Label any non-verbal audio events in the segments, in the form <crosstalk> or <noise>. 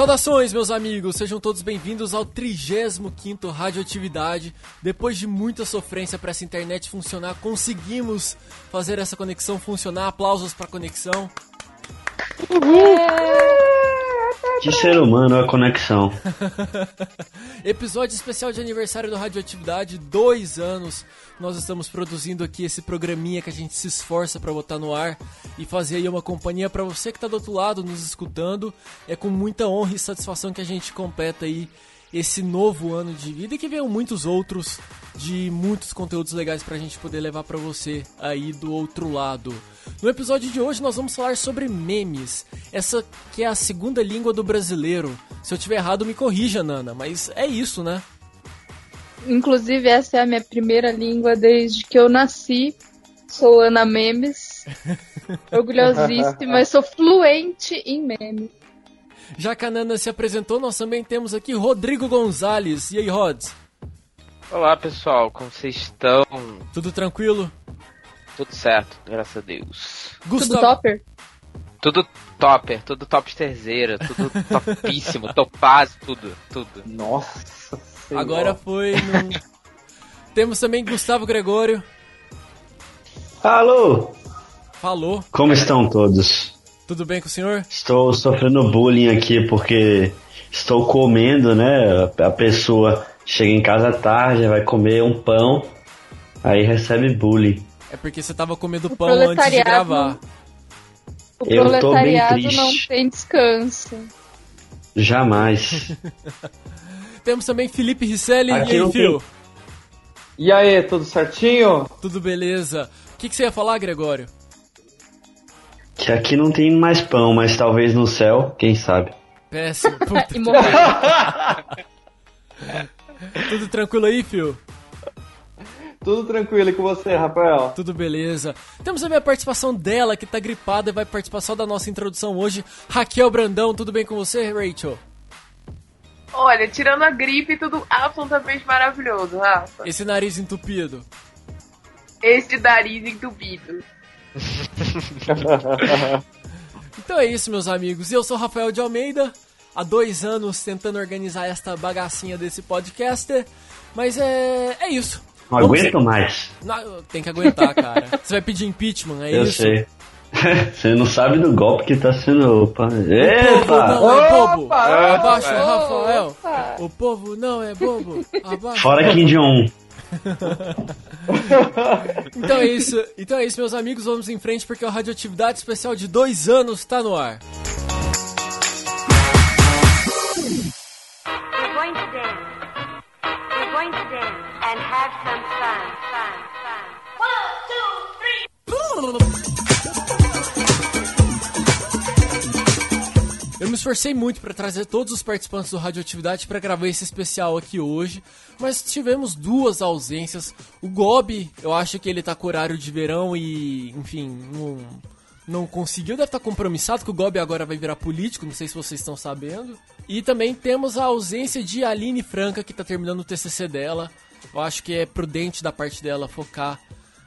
Saudações, meus amigos! Sejam todos bem-vindos ao 35º Radioatividade. Depois de muita sofrência para essa internet funcionar, conseguimos fazer essa conexão funcionar. Aplausos para a conexão. Que ser humano a conexão. <laughs> Episódio especial de aniversário do Radioatividade, dois anos. Nós estamos produzindo aqui esse programinha que a gente se esforça para botar no ar e fazer aí uma companhia para você que está do outro lado nos escutando. É com muita honra e satisfação que a gente completa aí esse novo ano de vida e que venham muitos outros de muitos conteúdos legais pra gente poder levar para você aí do outro lado. No episódio de hoje nós vamos falar sobre memes, essa que é a segunda língua do brasileiro. Se eu tiver errado me corrija, Nana, mas é isso, né? Inclusive essa é a minha primeira língua desde que eu nasci. Sou Ana Memes. <laughs> Orgulhosíssima, sou fluente em memes. Já que a Nana se apresentou, nós também temos aqui Rodrigo Gonzalez. E aí, Rods? Olá, pessoal, como vocês estão? Tudo tranquilo? Tudo certo, graças a Deus. Gustavo... Tudo topper? Tudo topper, tudo topsterzeira, tudo topíssimo, <laughs> topaz, tudo, tudo. Nossa senhora. Agora foi no... Temos também Gustavo Gregório. Alô! Falou. Como estão todos? Tudo bem com o senhor? Estou sofrendo bullying aqui porque estou comendo, né? A pessoa chega em casa tarde, vai comer um pão, aí recebe bullying. É porque você tava comendo o pão antes de gravar. O Eu proletariado não tem descanso. Jamais. <laughs> Temos também Felipe Risselli. Aqui e aí, Fio? Tem... E aí, tudo certinho? Tudo beleza. O que, que você ia falar, Gregório? Que aqui não tem mais pão, mas talvez no céu, quem sabe. Péssimo. <laughs> Puta <laughs> Tudo tranquilo aí, Fio? Tudo tranquilo e com você, Rafael? Tudo beleza. Temos também a participação dela, que tá gripada e vai participar só da nossa introdução hoje. Raquel Brandão, tudo bem com você, Rachel? Olha, tirando a gripe, tudo absolutamente maravilhoso, Rafa. Esse nariz entupido. Esse nariz entupido. <laughs> então é isso, meus amigos. Eu sou Rafael de Almeida. Há dois anos tentando organizar esta bagacinha desse podcast. Mas é, é isso. Não Vamos aguento ser... mais. Não, tem que aguentar, cara. <laughs> Você vai pedir impeachment, é Eu isso? Eu sei. <laughs> Você não sabe do golpe que tá sendo. Opa! Epa! não é bobo! Abaixa, Rafael! O povo não é bobo! Abaixa. Fora Kim Jong-un! <laughs> então é isso, então é isso, meus amigos. Vamos em frente porque a radioatividade especial de dois anos está no ar. And have some fun, fun, fun. One, two, three. Eu me esforcei muito para trazer todos os participantes do Radioatividade para gravar esse especial aqui hoje, mas tivemos duas ausências. O Gobi, eu acho que ele tá com horário de verão e, enfim, não, não conseguiu, deve estar tá compromissado, que o Gobi agora vai virar político, não sei se vocês estão sabendo. E também temos a ausência de Aline Franca, que está terminando o TCC dela. Eu acho que é prudente da parte dela focar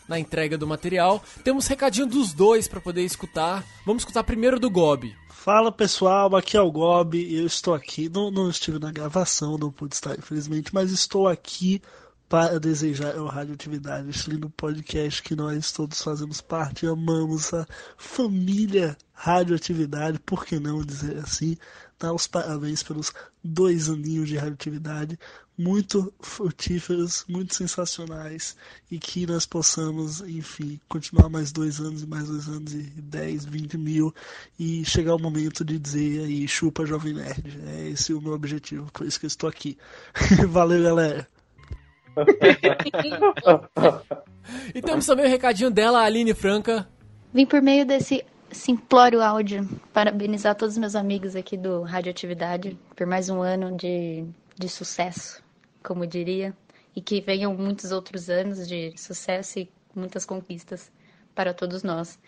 na entrega do material. Temos recadinho dos dois para poder escutar. Vamos escutar primeiro do Gobi. Fala pessoal, aqui é o Gob, eu estou aqui, não, não estive na gravação, não pude estar infelizmente, mas estou aqui para desejar ao Radioatividade, lindo podcast que nós todos fazemos parte, amamos a família Radioatividade, por que não dizer assim, dar os parabéns pelos dois aninhos de radioatividade, muito frutíferos, muito sensacionais e que nós possamos, enfim, continuar mais dois anos e mais dois anos e 10, 20 mil e chegar o momento de dizer aí, chupa Jovem Nerd. É esse o meu objetivo, por isso que eu estou aqui. <laughs> Valeu, galera! e temos também o recadinho dela, Aline Franca. Vim por meio desse simplório áudio parabenizar todos os meus amigos aqui do Radioatividade por mais um ano de, de sucesso como diria, e que venham muitos outros anos de sucesso e muitas conquistas para todos nós.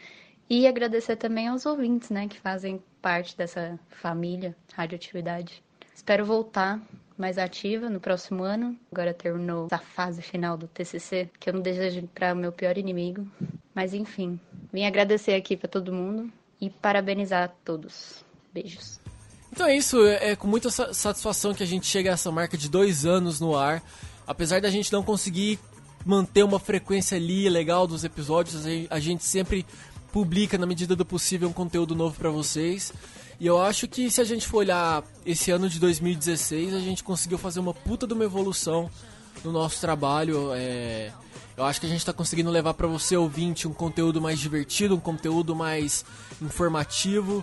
E agradecer também aos ouvintes, né, que fazem parte dessa família Radioatividade. Espero voltar mais ativa no próximo ano. Agora terminou essa fase final do TCC, que eu não desejo para o meu pior inimigo. Mas enfim, vim agradecer aqui para todo mundo e parabenizar a todos. Beijos. Então é isso, é é com muita sa- satisfação que a gente chega a essa marca de dois anos no ar. Apesar da gente não conseguir manter uma frequência ali legal dos episódios, a gen- a gente sempre publica na medida do possível um conteúdo novo pra vocês. E eu acho que se a gente for olhar esse ano de 2016, a gente conseguiu fazer uma puta de uma evolução no nosso trabalho. é, Eu acho que a gente tá conseguindo levar pra você, ouvinte, um conteúdo mais divertido, um conteúdo mais informativo.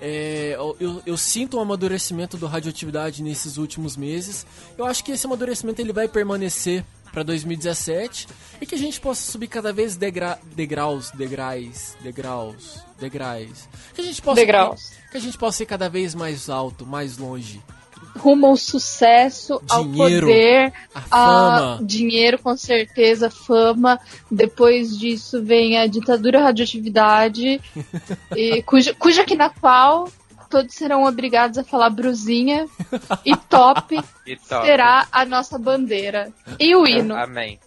É, eu, eu- sinto um amadurecimento do radioatividade nesses últimos meses. Eu acho que esse amadurecimento ele vai permanecer para 2017 e que a gente possa subir cada vez degra, degraus, degraus, degraus, degraus. Que a gente possa Degraus. que a gente possa ir cada vez mais alto, mais longe. Rumo ao sucesso, ao Dinheiro, poder, A a dinheiro, com certeza, fama. Depois disso vem a ditadura radioatividade, <laughs> e cuja, cuja aqui na qual todos serão obrigados a falar brusinha e top <laughs> E top. será a nossa bandeira. E o hino. Amém.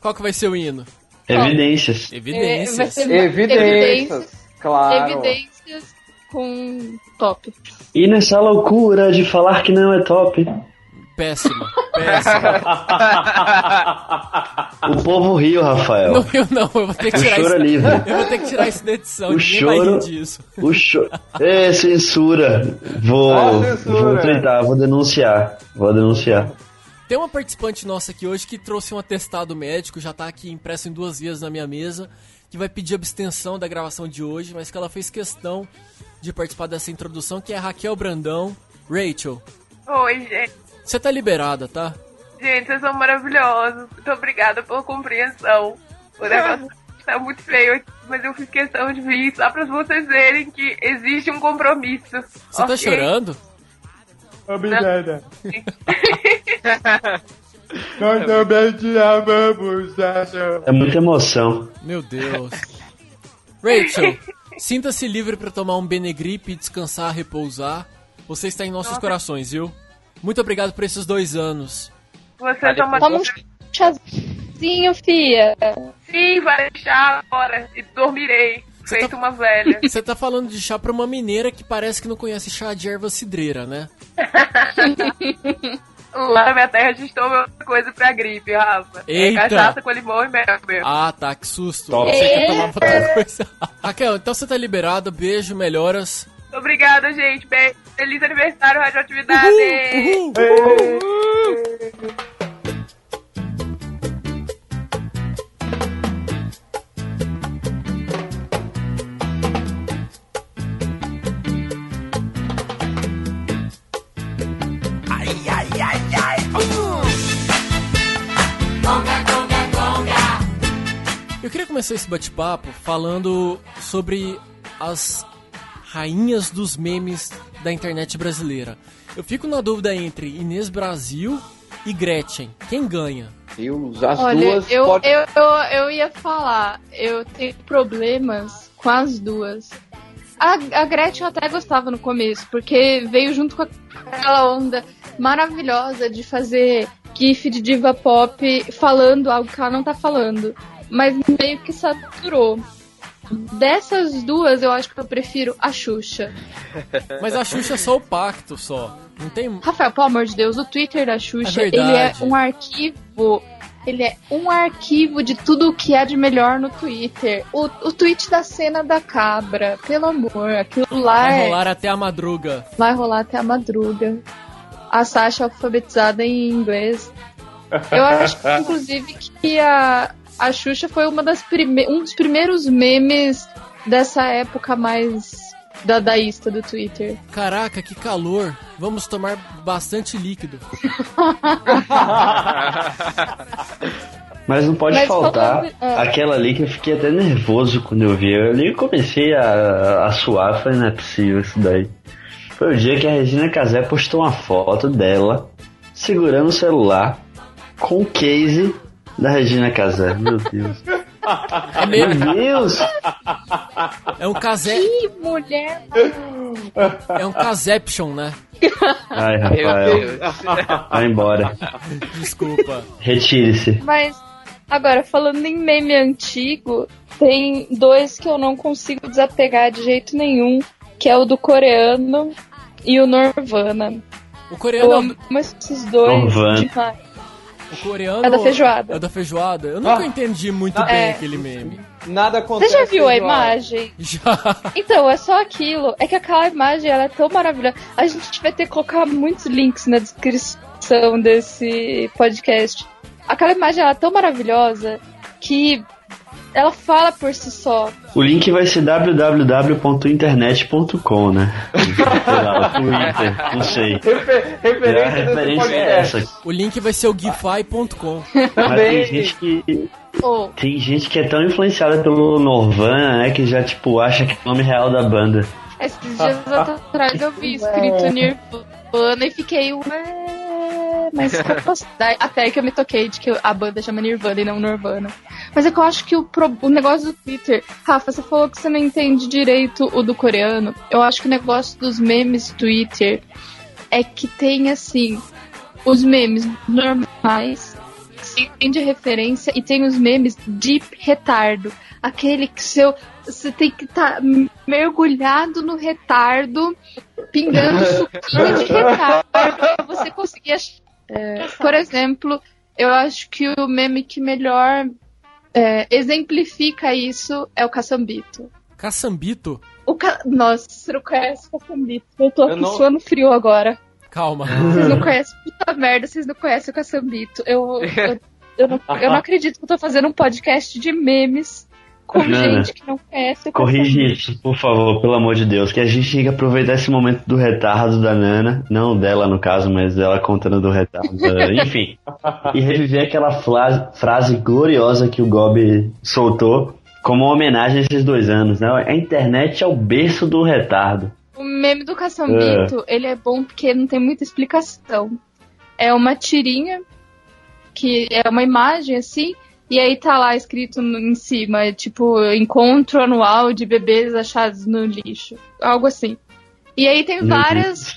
Qual que vai ser o hino? Evidências. É, vai Evidências. Evidências. Claro. evidências com top. E nessa loucura de falar que não é top, Péssima. <laughs> Péssima. o povo riu, Rafael. não, eu não, eu vou ter que O tirar choro isso. é livre. <laughs> Eu vou ter que tirar isso da edição. O Ninguém vai rir choro- disso. O show. É, censura. Vou, Ó, censura. vou tentar, vou denunciar. Vou denunciar. Tem uma participante nossa aqui hoje que trouxe um atestado médico, já tá aqui impresso em duas vezes na minha mesa, que vai pedir abstenção da gravação de hoje, mas que ela fez questão de participar dessa introdução, que é a Raquel Brandão. Rachel, Oi, gente. você tá liberada, tá? Gente, vocês são maravilhosos. Muito obrigada pela compreensão. O <laughs> negócio tá muito feio aqui, mas eu fiz questão de vir só pra vocês verem que existe um compromisso. Você tá chorando? Obrigada. <laughs> <laughs> Nós também te amamos. É muita emoção. Meu Deus. Rachel, sinta-se livre pra tomar um Benegripe, descansar, repousar. Você está em nossos corações, viu? Muito obrigado por esses dois anos. Vocês são Toma um chazinho, fia. Sim, vai deixar agora e dormirei. Você Feito tá- uma velha. <laughs> Você tá falando de chá pra uma mineira que parece que não conhece chá de erva cidreira, né? <laughs> Lá na minha terra a gente toma outra coisa pra gripe, Rafa. Eita. É cachaça com limão e mel mesmo. Ah, tá, que susto. Top. Eu sei que tomava outra coisa. Raquel, então você tá liberado, beijo, melhoras. Obrigada, gente. Feliz aniversário, radioatividade. Eu queria começar esse bate-papo falando sobre as rainhas dos memes da internet brasileira. Eu fico na dúvida entre Inês Brasil e Gretchen. Quem ganha? Deus, as Olha, duas eu, pode- eu, eu, eu ia falar, eu tenho problemas com as duas. A, a Gretchen eu até gostava no começo, porque veio junto com aquela onda maravilhosa de fazer gif de diva pop falando algo que ela não tá falando. Mas meio que saturou. Dessas duas, eu acho que eu prefiro a Xuxa. <laughs> Mas a Xuxa é só o pacto, só. Não tem. Rafael, pelo amor de Deus, o Twitter da Xuxa, É ele é um arquivo. Ele é um arquivo de tudo o que há de melhor no Twitter. O, o tweet da cena da cabra, pelo amor, aquilo lá Vai é- rolar até a madruga. vai rolar até a madruga. A Sasha alfabetizada em inglês. Eu acho, <laughs> inclusive, que a, a Xuxa foi uma das prime um dos primeiros memes dessa época mais dadaísta do Twitter. Caraca, que calor. Vamos tomar bastante líquido. <laughs> Mas não pode Mas faltar falando- ah. aquela ali que eu fiquei até nervoso quando eu vi. Eu ali comecei a, a suar, falei, não é possível isso daí. Foi o dia que a Regina Casé postou uma foto dela segurando o celular com o case da Regina Casé. Meu Deus. É Meu. Deus! É um casé. Que mulher! É um caception, né? Ai, Meu Rafael. Deus. Vai embora. Desculpa. Retire-se. Mas, agora, falando em meme antigo, tem dois que eu não consigo desapegar de jeito nenhum, que é o do coreano e o Norvana. O Eu coreano, amo esses dois Norvana. demais. O coreano É da feijoada. É da feijoada. Eu nunca Ah. entendi muito Ah. bem É. aquele meme. Nada acontece. Você já viu a igual. imagem? <laughs> Já. Então, é só aquilo. É que aquela imagem ela é tão maravilhosa. A gente vai ter que colocar muitos links na descrição desse podcast. Aquela imagem ela é tão maravilhosa que ela fala por si só. O link vai ser www.internet.com, né? <laughs> Twitter, não sei. Refer- É, a referência desse referência é essa. O link vai ser o gify.com. Tem gente que. Oh, Tem gente que é tão influenciada pelo Norvana, né? Que já, tipo, acha que é o nome real da banda. esses dias atrás eu vi escrito <laughs> Nirvana e fiquei, ué, mas? Até que eu me toquei de que a banda chama Nirvana e não Nirvana. Mas é que eu acho que o, pro- o negócio do Twitter, Rafa, você falou que você não entende direito o do coreano. Eu acho que o negócio dos memes Twitter é que tem assim os memes normais, que entende a referência, e tem os memes de retardo. Aquele que seu, você tem que estar mergulhado no retardo, pingando suquinho de retardo pra você conseguir achar. É, por exemplo, eu acho que o meme que melhor é, exemplifica isso é o caçambito. Caçambito? O ca... Nossa, você não conhece o caçambito. Eu tô Eu aqui não- suando frio agora. Calma. Vocês não conhecem, puta merda, vocês não conhecem o Caçambito. Eu, eu, eu, não, eu não <laughs> acredito que eu tô fazendo um podcast de memes com gente que não conhece Corrige isso, por favor, pelo amor de Deus. Que a gente tem que aproveitar esse momento do retardo da Nana. Não dela, no caso, mas dela contando do retardo. <laughs> Enfim. E reviver aquela fla- frase gloriosa que o Gob soltou como uma homenagem a esses dois anos, né? A internet é o berço do retardo. O meme do Caçambito, ele é bom porque não tem muita explicação. É uma tirinha, que é uma imagem assim, e aí tá lá escrito no- em cima, é tipo, encontro anual de bebês achados no lixo. Algo assim. E aí tem várias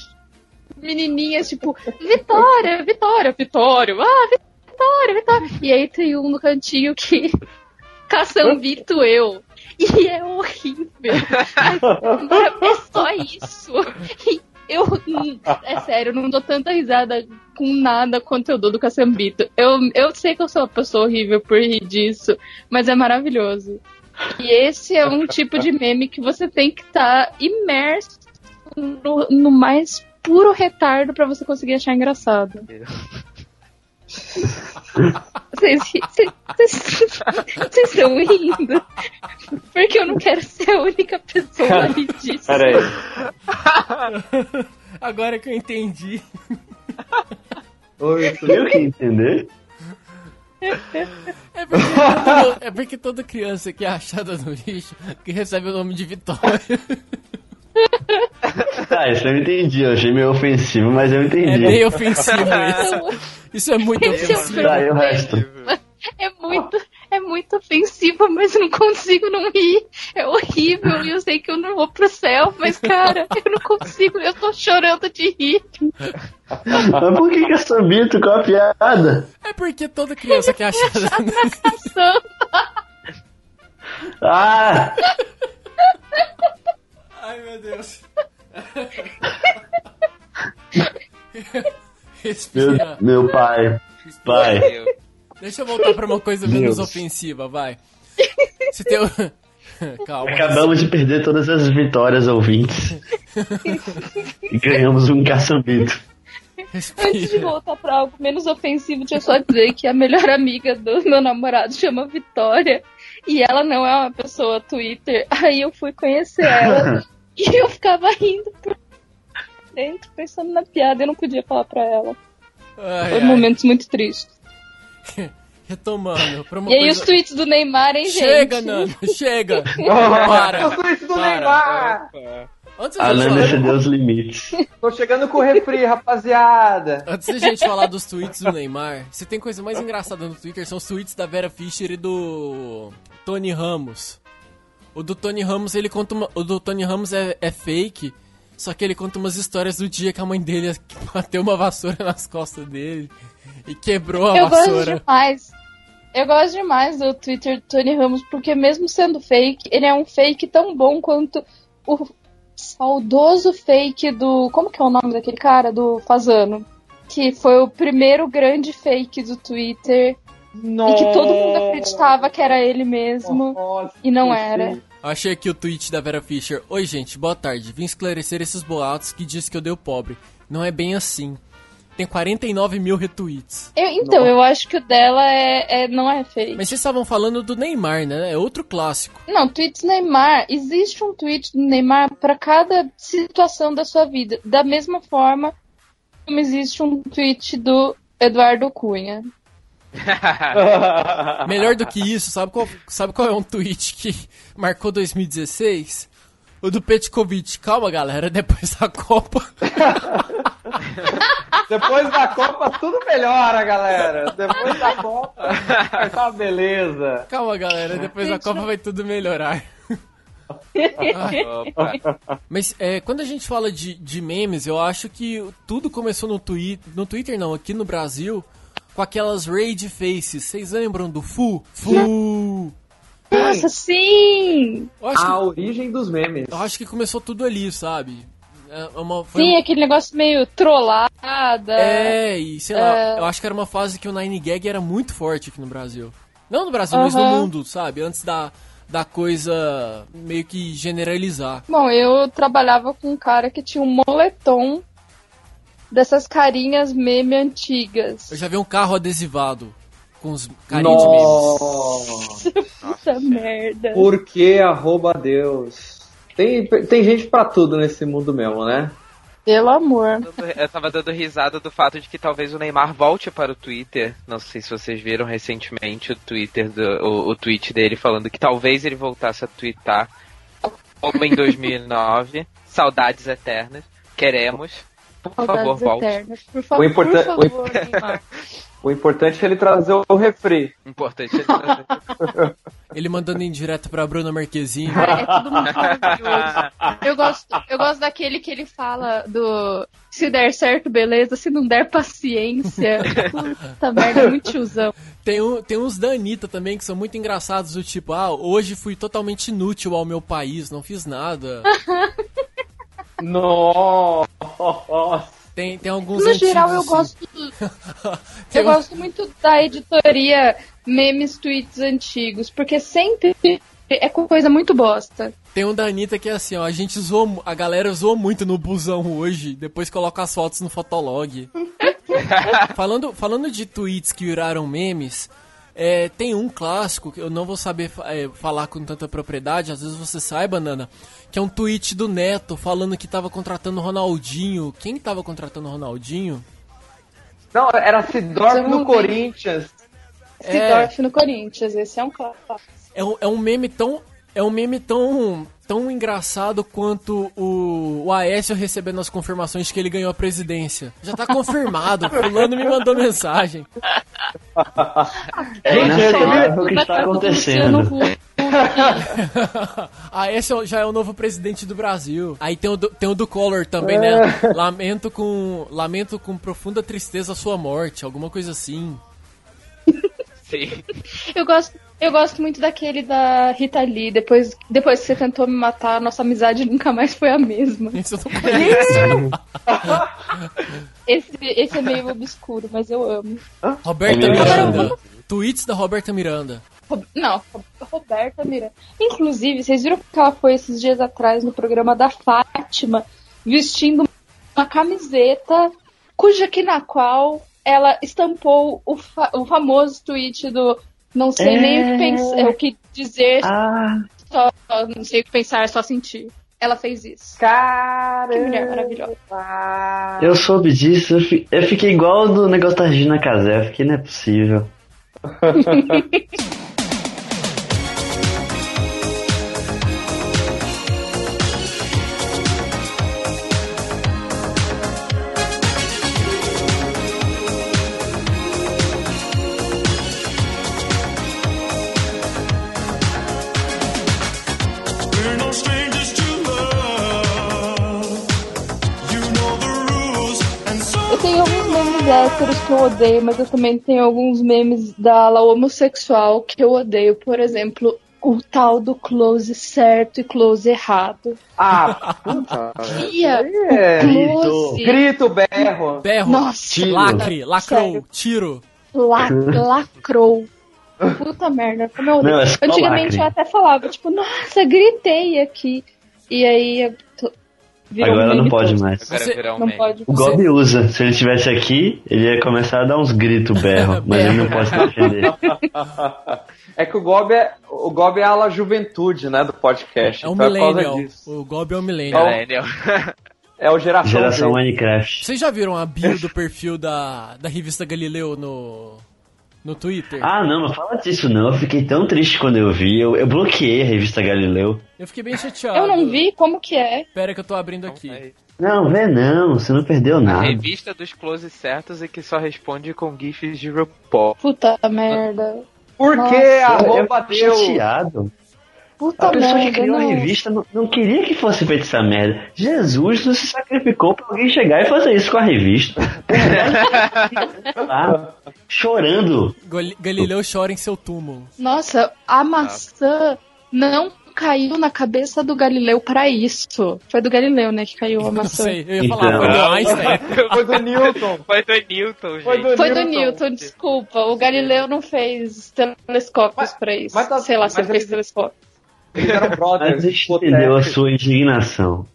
menininhas, tipo, Vitória, Vitória, Vitória, ah, Vitória, Vitória. E aí tem um no cantinho que. <laughs> Caçambito eu. E é horrível. <laughs> É só isso. Eu. É sério, não dou tanta risada com nada quanto eu dou do Caçambito. Eu, eu sei que eu sou uma pessoa horrível por rir disso, mas é maravilhoso. E esse é um tipo de meme que você tem que estar imerso no, no mais puro retardo pra você conseguir achar engraçado. Vocês estão rindo. Porque eu não quero ser a única pessoa disso. Pera aí. Agora que eu entendi. Oi, Eu que entender? É porque, todo- é porque toda criança que é achada no lixo que recebe o nome de Vitória. Tá, <laughs> isso eu entendi. Eu achei meio ofensivo, mas eu entendi. É bem ofensivo isso. <laughs> Isso é muito Esse é ofensivo. Tá, e o resto? É muito, é muito ofensivo, mas eu não consigo não rir. É horrível e eu sei que eu não vou pro céu, mas cara, eu não consigo, eu tô chorando de rir. Mas por que que é sambito? Qual a piada? É porque toda criança que é Passando. Ah! <laughs> Ai, meu Deus. Respira. Meu, meu pai. Pai. Deixa eu voltar pra uma coisa menos Deus. ofensiva, vai. Se tem. <laughs> Calma. Acabamos de perder todas as vitórias ouvintes. <laughs> e ganhamos um caçambito. Antes de Respira. voltar pra algo menos ofensivo, deixa eu só dizer que a melhor amiga do meu namorado chama Vitória. E ela não é uma pessoa Twitter. Aí eu fui conhecer ela <laughs> e <laughs> eu ficava rindo por dentro, pensando na piada. Eu não podia falar pra ela. Ai, Foi ai. momentos muito tristes. <laughs> Retomando. Pra uma E aí coisa... os tweets do Neymar, hein, Chega, gente? Nano, <laughs> chega. Eu Para. sou isso do Para. Neymar! Antes A Nana falar, excedeu os limites. Tô chegando com o refri, rapaziada! antes da gente falar dos tweets do Neymar, se tem coisa mais engraçada no Twitter são os tweets da Vera Fischer e do Tony Ramos. O do Tony Ramos, ele conta uma... O do Tony Ramos é, é fake, só que ele conta umas histórias do dia que a mãe dele <laughs> bateu uma vassoura nas costas dele e quebrou a Eu gosto vassoura. demais. Eu gosto demais do Twitter do Tony Ramos, porque mesmo sendo fake, ele é um fake tão bom quanto o, saudoso fake do. Como que é o nome daquele cara? Do Fazano. Que foi o primeiro grande fake do Twitter. E que todo mundo acreditava que era ele mesmo. Nossa, e não sim. era. Achei aqui o tweet da Vera Fischer. Oi, gente, boa tarde. Vim esclarecer esses boatos que diz que eu dei o pobre. Não é bem assim. Tem 49 mil retweets. Eu- então, eu acho que o dela é, é- não é fake. Mas vocês estavam falando do Neymar, né? É outro clássico. Não, tweets Neymar. Existe um tweet do Neymar para cada situação da sua vida. Da mesma forma como existe um tweet do Eduardo Cunha. <laughs> Melhor do que isso, sabe qual, sabe qual é um tweet que marcou 2016? O do Petkovic. Calma, galera, depois da Copa. <laughs> Depois da Copa tudo melhora, galera. Depois da Copa vai tá uma beleza. Calma, galera, depois da Copa vai tudo melhorar. <laughs> Mas é, quando a gente fala de, de memes, eu acho que tudo começou no Twitter. No Twitter não, aqui no Brasil, com aquelas raid faces. Vocês lembram do Fu? Fu! Nossa, sim! A que, origem dos memes. eu acho que começou tudo ali, sabe? É uma, foi Sim, aquele negócio meio trollada. É, e sei lá, É. eu acho que era uma fase que o Nine Gag era muito forte aqui no Brasil. Não no Brasil, mas no mundo, sabe? Antes da, da coisa meio que generalizar. Bom, eu trabalhava com um cara que tinha um moletom dessas carinhas meme antigas. Eu já vi um carro adesivado com os carinhas de memes. Nossa, Puta merda. por que arroba Deus? Tem, tem gente pra tudo nesse mundo mesmo, né? Pelo amor. Eu tava dando risada do fato de que talvez o Neymar volte para o Twitter. Não sei se vocês viram recentemente o Twitter do, o, o tweet dele falando que talvez ele voltasse a twittar como em 2009. Saudades eternas. Queremos. Por favor, eternas. Por, fa- O importan- por favor, Neymar. <laughs> O importante é ele trazer o refri. Importante é trazer. <laughs> Ele mandando em direto pra Bruna Marquezine. Cara, é tudo muito maravilhoso. Eu gosto, eu gosto daquele que ele fala do se der certo, beleza, se não der, paciência. <laughs> Puta merda, é muito tiozão. Tem, um, tem uns da Anitta também que são muito engraçados, do tipo, ah, hoje fui totalmente inútil ao meu país, não fiz nada. Nossa. Tem, tem alguns No geral, eu antigos, gosto, <laughs> eu um- gosto muito da editoria memes tweets antigos, porque sempre é coisa muito bosta. Tem um da Anitta que é assim, ó, a gente zoou, a galera zoou muito no busão hoje, depois coloca as fotos no Fotolog. <laughs> falando, falando de tweets que viraram memes, é, tem um clássico que eu não vou saber é, falar com tanta propriedade, às vezes você saiba, Nana, que é um tweet do Neto falando que tava contratando o Ronaldinho. Quem tava contratando o Ronaldinho? Não, era Sidorf vi. Corinthians. É. Sidorf no Corinthians, esse é um clássico. É um, é um meme tão. É um meme tão, tão engraçado quanto o, o Aécio recebendo as confirmações de que ele ganhou a presidência. Já tá confirmado, <laughs> fulano me mandou mensagem. É inaceitável o que está tá acontecendo. <laughs> Aécio já é o novo presidente do Brasil. Aí tem o do, tem o do Collor também, né? Lamento com, lamento com profunda tristeza a sua morte, alguma coisa assim. <laughs> Sim. Eu gosto, eu gosto muito daquele da Rita Lee. Depois, depois que você tentou me matar, nossa amizade nunca mais foi a mesma. Isso eu <laughs> não conheço. Esse, esse é meio obscuro, mas eu amo. Roberta É mesmo? Miranda. Tweets da Roberta Miranda. Não, Ro- Roberta Miranda. Inclusive, vocês viram que ela foi esses dias atrás no programa da Fátima, vestindo uma camiseta cuja que na qual ela estampou o, fa- o famoso tweet do não sei nem o que pensar, o que dizer, Ah, só, não sei o que pensar, só sentir. Ela fez isso. Cara. Que mulher maravilhosa. eu soube disso, eu, fi- eu fiquei igual do negócio da Regina Casé, eu fiquei, não é possível. <laughs> héteros que eu odeio, mas eu também tenho alguns memes da ala homossexual que eu odeio. Por exemplo, o tal do close certo e close errado. Ah, puta. <laughs> Ia, É. o close Grito, berro. Berro, Nossa, Tiro. lacre, lacrou, Sério. tiro. la- lacrou. Puta merda, como eu Não, é Antigamente lacre. eu até falava, tipo, nossa, gritei aqui. E aí eu tô- virou um Agora não pode todo. mais. Você- virar um Não pode. O Gob usa. Se ele estivesse aqui, ele ia começar a dar uns gritos <laughs> berro, mas ele não pode se defender. É que o Gob é, o Gob é a ala juventude, né, do podcast. É um então é millennial. disso. O Gob é um millennial. Millennial. <laughs> É o geração, Geração. Minecraft. Vocês já viram a bio do perfil da, da revista Galileu no, no Twitter? Ah, não, não fala disso não. Eu fiquei tão triste quando eu vi. Eu, eu bloqueei a revista Galileu. Eu fiquei bem chateado. Eu não vi como que é. Pera que eu tô abrindo aqui. É Não, vê não, você não perdeu A nada. revista dos closes certos e que só responde com gifs de RuPaul. Puta merda. Por Nossa, que Eu arroba fiquei deu? chateado. Puta A pessoa que merda. criou a não. revista não, não queria que fosse feita essa merda. Jesus não se sacrificou pra alguém chegar e fazer isso com a revista. Lá, <laughs> chorando. Gal- Galileu chora em seu túmulo. Nossa, a maçã não caiu na cabeça do Galileu pra isso. Foi do Galileu, né, que caiu a Não maçã. sei, eu ia falar, Então. foi do Einstein. <laughs> Foi do Newton. Foi do Newton, gente. Foi do Foi do Newton. Newton, desculpa. O Galileu não fez telescópios pra isso. mas tá- Sei lá se ele fez ele- telescópio. Eles eram brothers. a gente entendeu a sua indignação.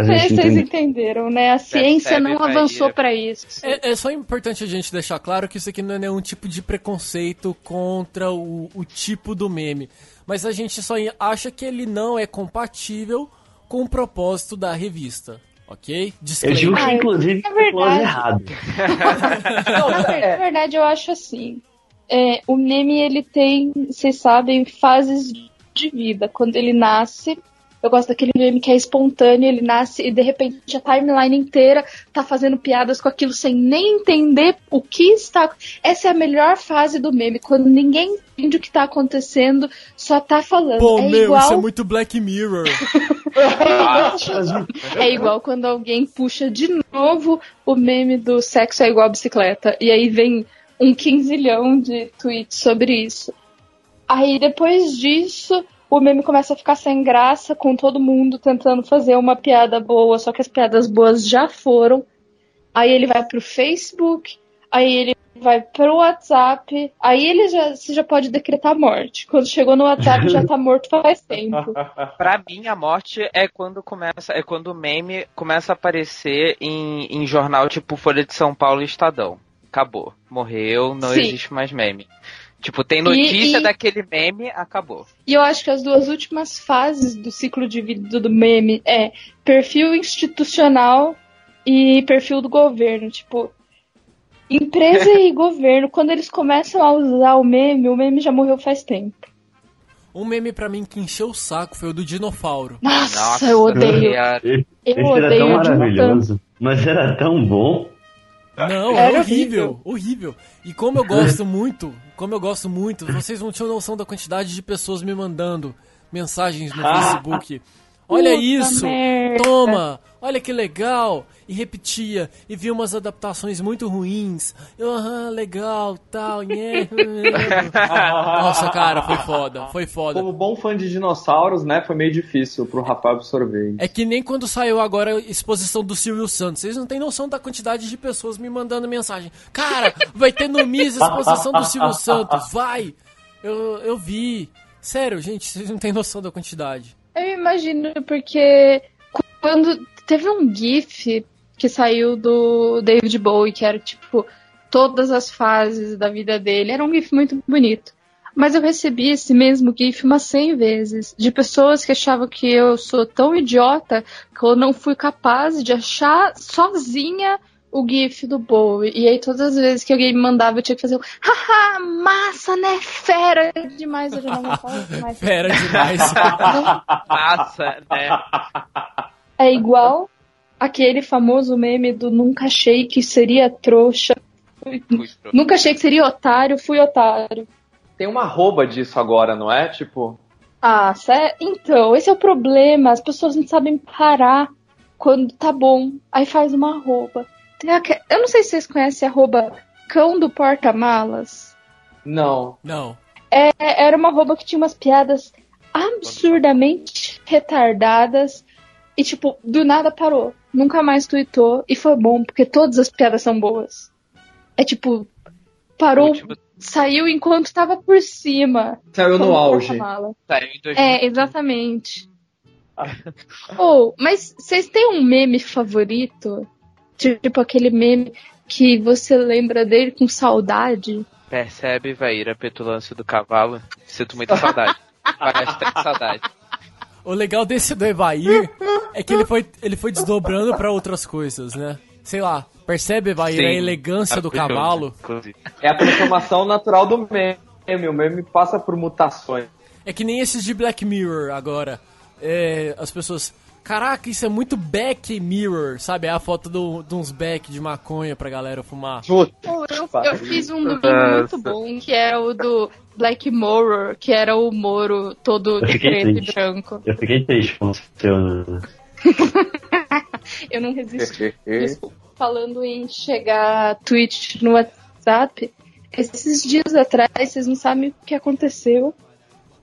Vocês entenderam, né? A ciência não avançou pra isso. É, é só importante a gente deixar claro que isso aqui não é nenhum tipo de preconceito contra o, o tipo do meme. Mas a gente só acha que ele não é compatível com o propósito da revista. Ok? Eu Disclaimer. digo que, Ah, inclusive, é foi close verdade. errado. Na na verdade, eu acho assim. é, o meme, ele tem, vocês sabem, fases de vida. Quando ele nasce, eu gosto daquele meme que é espontâneo, ele nasce e de repente a timeline inteira tá fazendo piadas com aquilo sem nem entender o que está. Essa é a melhor fase do meme, quando ninguém entende o que tá acontecendo, só tá falando. Pô, é meu, igual... isso é muito Black Mirror. <laughs> É igual quando alguém puxa de novo o meme do sexo é igual a bicicleta. E aí vem um quinzilhão de tweets sobre isso. Aí depois disso, o meme começa a ficar sem graça, com todo mundo tentando fazer uma piada boa, só que as piadas boas já foram. Aí ele vai pro Facebook, aí ele vai pro WhatsApp, aí ele já, você já pode decretar morte. Quando chegou no WhatsApp já tá morto faz tempo. <laughs> Pra mim, a morte é quando começa, é quando o meme começa a aparecer em, em jornal tipo Folha de São Paulo e Estadão. Acabou. Morreu, não Sim. existe mais meme. Tipo, tem notícia e- daquele meme, acabou. E eu acho que as duas últimas fases do ciclo de vida do meme é perfil institucional e perfil do governo. Tipo, empresa <laughs> e governo, quando eles começam a usar o meme, o meme já morreu faz tempo. Um meme pra mim que encheu o saco foi o do Dinofauro. Nossa, eu odeio. Eu Esse era tão odeio de um tanto. maravilhoso, mas era tão bom. Não, Era é horrível, horrível. E como eu gosto <laughs> muito, como eu gosto muito, vocês não tinham noção da quantidade de pessoas me mandando mensagens no Facebook. Olha Puta isso, merda. toma, olha que legal. E repetia, e via umas adaptações muito ruins. Eu, aham, legal, tal, nhé. <laughs> Nossa, cara, foi foda, foi foda. Como bom fã de dinossauros, né, foi meio difícil pro rapaz absorver. É que nem quando saiu agora a exposição do Silvio Santos. Vocês não têm noção da quantidade de pessoas me mandando mensagem. Cara, vai ter no MIS a exposição do Silvio Santos. Vai! Eu, eu vi. Sério, gente, vocês não têm noção da quantidade. Eu imagino, porque quando teve um GIF que saiu do David Bowie, que era tipo todas as fases da vida dele, era um GIF muito bonito. Mas eu recebi esse mesmo GIF umas 100 vezes, de pessoas que achavam que eu sou tão idiota que eu não fui capaz de achar sozinha o GIF do Bowie. E aí todas as vezes que alguém me mandava eu tinha que fazer um haha, massa, né? Fera demais, eu já não falo mais. <laughs> Fera demais. Massa, né? É igual aquele famoso meme do nunca achei que seria trouxa. Fui Nunca achei que seria otário, fui otário. Tem uma arroba disso agora, não é? Tipo, Ah, sé... então, esse é o problema. As pessoas não sabem parar quando tá bom. Aí faz uma arroba. Eu não sei se vocês conhecem a arroba cão do porta-malas. não. Não. É, era uma arroba que tinha umas piadas absurdamente retardadas e, tipo, do nada parou. Nunca mais tweetou e foi bom, porque todas as piadas são boas. É tipo, parou, Último- saiu enquanto tava por cima. Saiu no auge. Saiu em 2000. É, exatamente. <laughs> Ou, mas vocês têm um meme favorito? Tipo aquele meme que você lembra dele com saudade? Percebe, Vaíra, a petulância do cavalo? Sinto muita saudade. <laughs> Parece ter saudade. O legal desse do Evair é que ele foi, ele foi desdobrando pra outras coisas, né? Sei lá, percebe, Evair, a elegância do cavalo? inclusive. É a transformação natural do meme. O meme passa por mutações. É que nem esses de Black Mirror agora. É, as pessoas. Caraca, isso é muito back mirror, sabe? É a foto do- de uns back de maconha pra galera fumar. Eu, eu fiz um do meme muito bom, que era o do Black Mirror, que era o Moro todo de preto e triste. branco. Eu fiquei triste com o seu. <laughs> Eu não resisti. Desculpa. Falando em chegar tweet no WhatsApp, esses dias atrás, vocês não sabem o que aconteceu.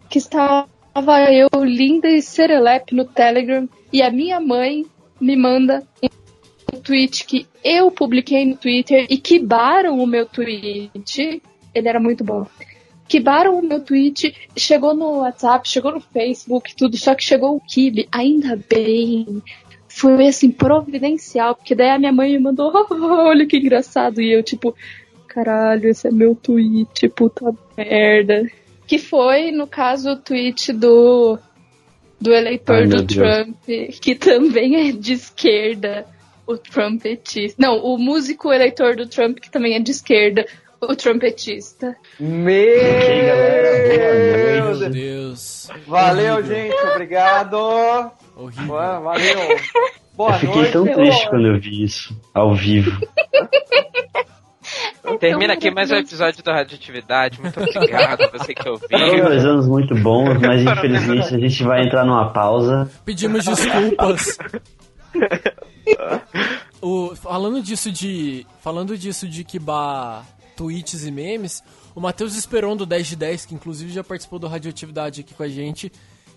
Que estava eu linda e serelepe no Telegram e a minha mãe me manda um tweet que eu publiquei no Twitter e que baram o meu tweet. Ele era muito bom. Que baram o meu tweet, chegou no WhatsApp, chegou no Facebook, tudo, só que chegou o Kibe, ainda bem foi assim, providencial, porque daí a minha mãe me mandou, <laughs> olha que engraçado, e eu, tipo, caralho, esse é meu tweet, puta merda. Que foi, no caso, o tweet do, do eleitor Ai, do Deus. Trump, que também é de esquerda, o trumpetista. Não, o músico eleitor do Trump, que também é de esquerda, o galera, boa Meu noite. Meu Deus. Deus. Valeu, Horrível. gente. Obrigado. Horrível. Valeu. Boa Eu fiquei noite. tão triste amor. quando eu vi isso, ao vivo. <laughs> Termina aqui mais um episódio da Radioatividade. Muito obrigado a <laughs> você que Foram ouviu. dois anos muito bons, mas infelizmente a gente vai entrar numa pausa. Pedimos <laughs> desculpas. O, falando disso de. Falando disso de Kibar tweets e memes, o Matheus Esperon do 10 de 10, que inclusive já participou do Radioatividade aqui com a gente,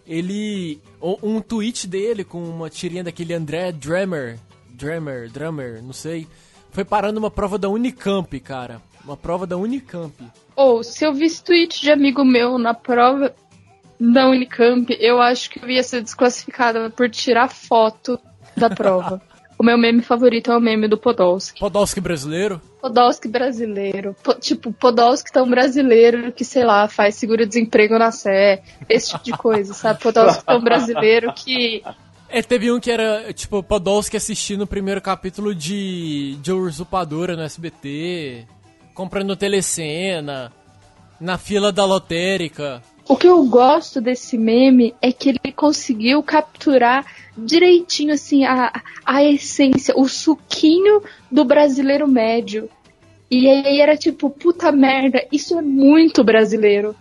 ele. Um tweet dele com uma tirinha daquele André Drummer. Drummer, Drummer, não sei. Foi parar numa prova da Unicamp, cara. Uma prova da Unicamp. Ou, se eu visse tweet de amigo meu na prova da Unicamp, eu acho que eu ia ser desclassificada por tirar foto da prova. <laughs> o meu meme favorito é o meme do Podolski. Podolski brasileiro? Podolski brasileiro. Po- tipo, Podolski tão brasileiro que, sei lá, faz seguro-desemprego na Sé. Esse tipo de coisa, sabe? Podolski tão brasileiro que. É, teve um que era, tipo, Podolski assistindo o primeiro capítulo de, de Usurpadora no SBT, comprando telecena, na fila da lotérica. O que eu gosto desse meme é que ele conseguiu capturar direitinho, assim, a, a essência, o suquinho do brasileiro médio. E aí era tipo, puta merda, isso é muito brasileiro.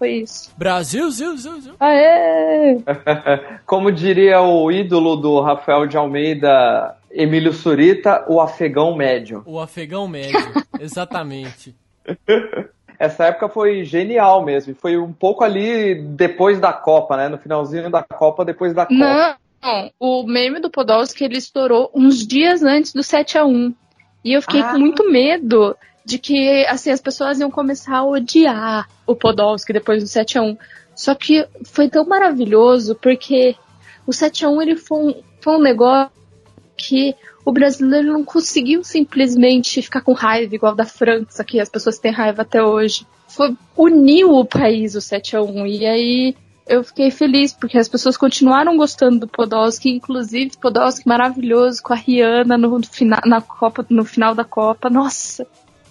Foi isso. Brasil, ziu, ziu, ziu. Aê! <laughs> Como diria o ídolo do Rafael de Almeida, Emílio Surita, o afegão médio. O afegão médio, <laughs> exatamente. <laughs> Essa época foi genial mesmo. e Foi um pouco ali depois da Copa, né? No finalzinho da Copa, depois da Copa. Não, o meme do Podolski ele estourou uns dias antes do 7 a 1 E eu fiquei Ah. com muito medo de que assim as pessoas iam começar a odiar o Podolski depois do 7 a 1 Só que foi tão maravilhoso porque o 7 a 1 ele foi um, foi um negócio que o brasileiro não conseguiu simplesmente ficar com raiva igual da França, que as pessoas têm raiva até hoje. Foi uniu o país o 7 a 1 e aí eu fiquei feliz, porque as pessoas continuaram gostando do Podolski, inclusive Podolski maravilhoso com a Rihanna no, fina, na Copa, no final da Copa. Nossa,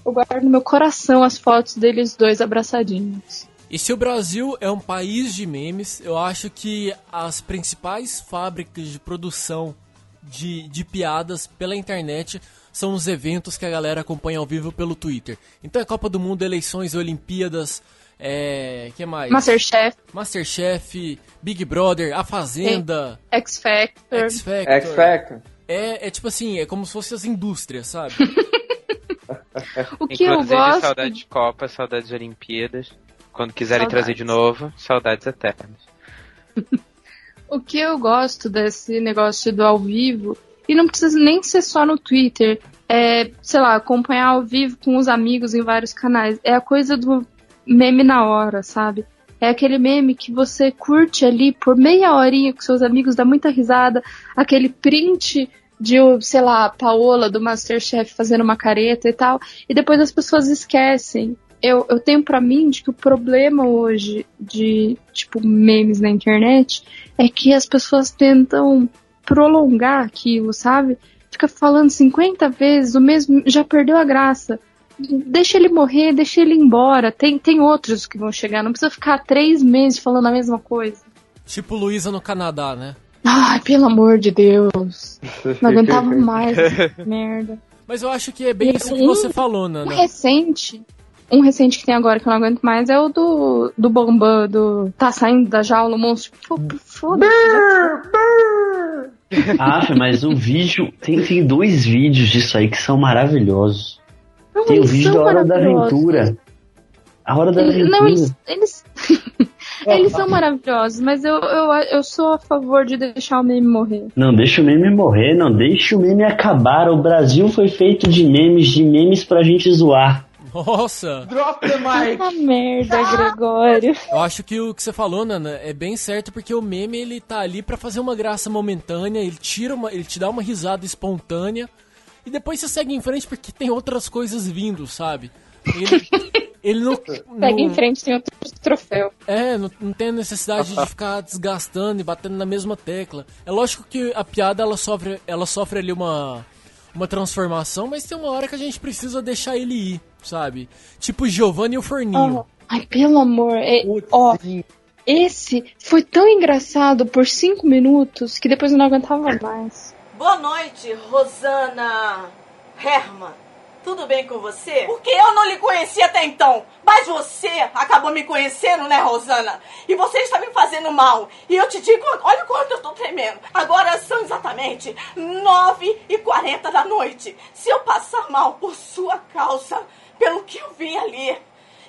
eu guardo no meu coração as fotos deles dois abraçadinhos. E se o Brasil é um país de memes, eu acho que as principais fábricas de produção de, de piadas pela internet são os eventos que a galera acompanha ao vivo pelo Twitter. Então é Copa do Mundo, eleições, Olimpíadas, é. que mais? Masterchef, Masterchef, Big Brother, A Fazenda, X Factor. X Factor. X Factor. É, é tipo assim, é como se fossem as indústrias, sabe? <laughs> O que eu Inclusive, gosto. saudades de Copa, saudades de Olimpíadas. Quando quiserem Saudades. trazer de novo, saudades eternas. <laughs> O que eu gosto desse negócio do ao vivo, e não precisa nem ser só no Twitter, é, sei lá, acompanhar ao vivo com os amigos em vários canais. É a coisa do meme na hora, sabe? É aquele meme que você curte ali por meia horinha com seus amigos, dá muita risada, aquele print de, sei lá, Paola do Masterchef fazendo uma careta e tal, e depois as pessoas esquecem. Eu, eu tenho pra mim de que o problema hoje de, tipo, memes na internet é que as pessoas tentam prolongar aquilo, sabe? Fica falando 50 vezes o mesmo, já perdeu a graça. Deixa ele morrer, deixa ele ir embora. Tem, tem outros que vão chegar, não precisa ficar três meses falando a mesma coisa. Tipo Luísa no Canadá, né? Ai, pelo amor de Deus. Não aguentava <laughs> mais essa merda. Mas eu acho que é bem isso que você falou, Nana. recente, um recente que tem agora que eu não aguento mais é o do, do Bambam, do tá saindo da jaula o monstro. Pô, Foda-se. <laughs> Ah, mas o vídeo. Tem, tem dois vídeos disso aí que são maravilhosos. Não, Tem o vídeo da Hora da. Aventura. A Hora da Aventura. Não, eles. Eles, <laughs> eles são maravilhosos, mas eu, eu, eu sou a favor de deixar o meme morrer. Não deixa o meme morrer, não deixa o meme acabar. O Brasil foi feito de memes, de memes pra gente zoar. Nossa! Drop the mic! Puta merda, Gregório. Eu acho que o que você falou, Nana, é bem certo porque o meme ele tá ali pra fazer uma graça momentânea, ele tira uma, ele te dá uma risada espontânea e depois você segue em frente porque tem outras coisas vindo, sabe? Ele, <laughs> ele não, Segue não- em frente, tem outro troféu. É, não, não tem a necessidade de ficar desgastando e batendo na mesma tecla. É lógico que a piada ela sofre, ela sofre ali uma, uma transformação, mas tem uma hora que a gente precisa deixar ele ir, sabe? Tipo Giovanni e o Forninho. Ai, pelo amor. é- ó, esse foi tão engraçado por cinco minutos que depois eu não aguentava mais. Boa noite, Rosana Herman. Tudo bem com você? Porque eu não lhe conhecia até então. Mas você acabou me conhecendo, né, Rosana? E você está me fazendo mal. E eu te digo, olha quanto eu tô tremendo. Agora são exatamente 9h40 da noite. Se eu passar mal por sua causa, pelo que eu vi ali,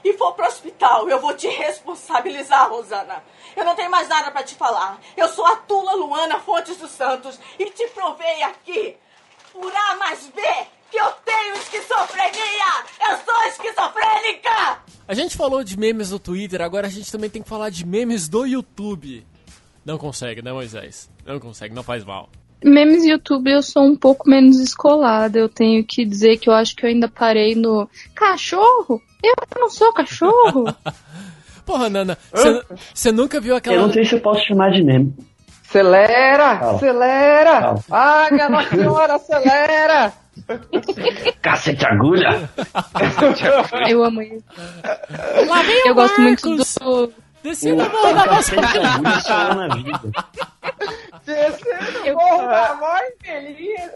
e for pro hospital, eu vou te responsabilizar, Rosana. Eu não tenho mais nada pra te falar. Eu sou a Tula Luana Fontes dos Santos e te provei aqui, por A mais B, que eu tenho esquizofrenia! Eu sou esquizofrênica! A gente falou de memes do Twitter, agora a gente também tem que falar de memes do YouTube. Não consegue, né, Moisés? Não consegue, não faz mal. Memes YouTube eu sou um pouco menos escolada. Eu tenho que dizer que eu acho que eu ainda parei no cachorro. Eu não sou cachorro. <laughs> Porra, Nana, você nunca viu Eu aquela. não sei se eu posso chamar de meme. Acelera! Calma. Acelera! Calma. Ah, minha Nossa Senhora, acelera! <laughs> Cacete agulha! eu amo isso. Lá vem o Eu gosto muito do. Descendo a mão da vida. Descendo Eu- morro da morte feliz!